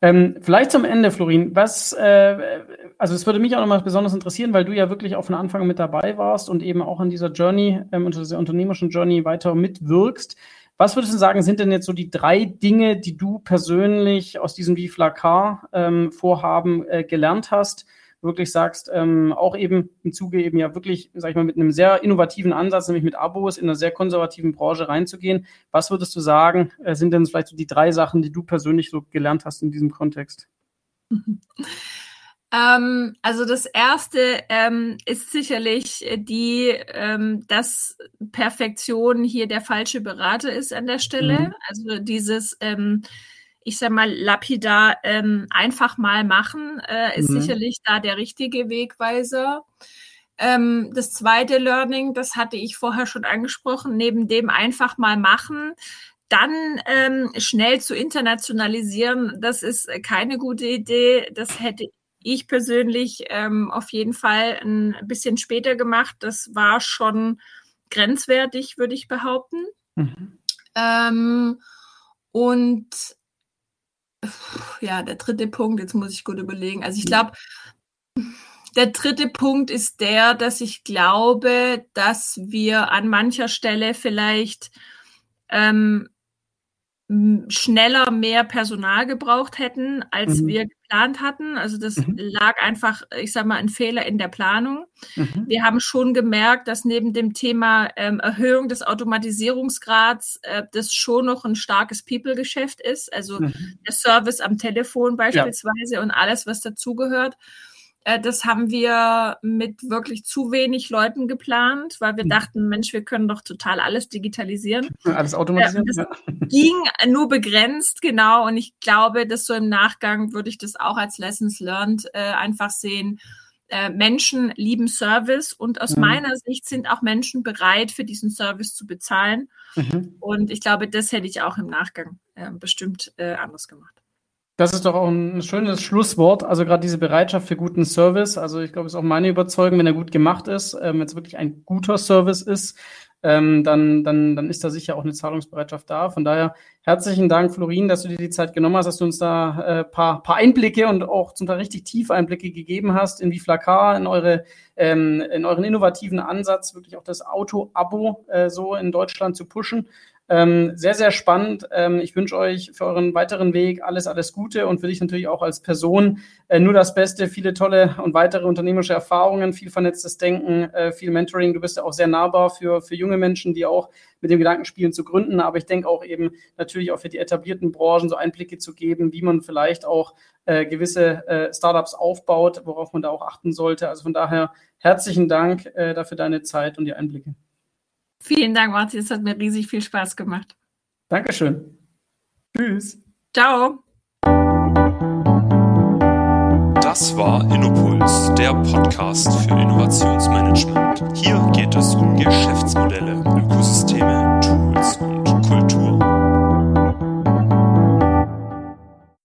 Ähm, vielleicht zum Ende, Florin. Was, äh, also es würde mich auch nochmal besonders interessieren, weil du ja wirklich auch von Anfang mit dabei warst und eben auch an dieser Journey, ähm, unter dieser unternehmerischen Journey weiter mitwirkst. Was würdest du sagen, sind denn jetzt so die drei Dinge, die du persönlich aus diesem Vive Car ähm, Vorhaben äh, gelernt hast, wirklich sagst, ähm, auch eben im Zuge eben ja wirklich, sag ich mal, mit einem sehr innovativen Ansatz, nämlich mit Abos in einer sehr konservativen Branche reinzugehen. Was würdest du sagen, äh, sind denn vielleicht so die drei Sachen, die du persönlich so gelernt hast in diesem Kontext? Ähm, also das erste ähm, ist sicherlich die, ähm, dass Perfektion hier der falsche Berater ist an der Stelle. Mhm. Also dieses ähm, ich sag mal, lapidar ähm, einfach mal machen, äh, ist mhm. sicherlich da der richtige Wegweiser. Ähm, das zweite Learning, das hatte ich vorher schon angesprochen, neben dem einfach mal machen, dann ähm, schnell zu internationalisieren, das ist keine gute Idee. Das hätte ich persönlich ähm, auf jeden Fall ein bisschen später gemacht. Das war schon grenzwertig, würde ich behaupten. Mhm. Ähm, und ja, der dritte Punkt, jetzt muss ich gut überlegen. Also ich glaube, der dritte Punkt ist der, dass ich glaube, dass wir an mancher Stelle vielleicht ähm, schneller mehr Personal gebraucht hätten, als mhm. wir geplant hatten. Also das mhm. lag einfach, ich sag mal, ein Fehler in der Planung. Mhm. Wir haben schon gemerkt, dass neben dem Thema ähm, Erhöhung des Automatisierungsgrads äh, das schon noch ein starkes People-Geschäft ist. Also mhm. der Service am Telefon beispielsweise ja. und alles, was dazugehört. Äh, das haben wir mit wirklich zu wenig Leuten geplant, weil wir hm. dachten, Mensch, wir können doch total alles digitalisieren. Alles automatisieren. Das ging nur begrenzt, genau. Und ich glaube, dass so im Nachgang würde ich das auch als Lessons learned äh, einfach sehen. Äh, Menschen lieben Service und aus mhm. meiner Sicht sind auch Menschen bereit, für diesen Service zu bezahlen. Mhm. Und ich glaube, das hätte ich auch im Nachgang äh, bestimmt äh, anders gemacht. Das ist doch auch ein schönes Schlusswort. Also gerade diese Bereitschaft für guten Service. Also ich glaube, es ist auch meine Überzeugung, wenn er gut gemacht ist, ähm, wenn es wirklich ein guter Service ist, ähm, dann, dann, dann ist da sicher auch eine Zahlungsbereitschaft da. Von daher herzlichen Dank, Florin, dass du dir die Zeit genommen hast, dass du uns da äh, paar, paar Einblicke und auch zum Teil richtig tiefe Einblicke gegeben hast in Viflakar, in eure ähm, in euren innovativen Ansatz, wirklich auch das Auto-Abo äh, so in Deutschland zu pushen. Ähm, sehr, sehr spannend. Ähm, ich wünsche euch für euren weiteren Weg alles, alles Gute und für dich natürlich auch als Person äh, nur das Beste, viele tolle und weitere unternehmerische Erfahrungen, viel vernetztes Denken, äh, viel Mentoring. Du bist ja auch sehr nahbar für, für junge Menschen, die auch mit dem Gedanken spielen zu gründen. Aber ich denke auch eben natürlich auch für die etablierten Branchen so Einblicke zu geben, wie man vielleicht auch äh, gewisse äh, Startups aufbaut, worauf man da auch achten sollte. Also von daher herzlichen Dank äh, dafür deine Zeit und die Einblicke. Vielen Dank, Martin. Es hat mir riesig viel Spaß gemacht. Dankeschön. Tschüss. Ciao. Das war Innopuls, der Podcast für Innovationsmanagement. Hier geht es um Geschäftsmodelle, Ökosysteme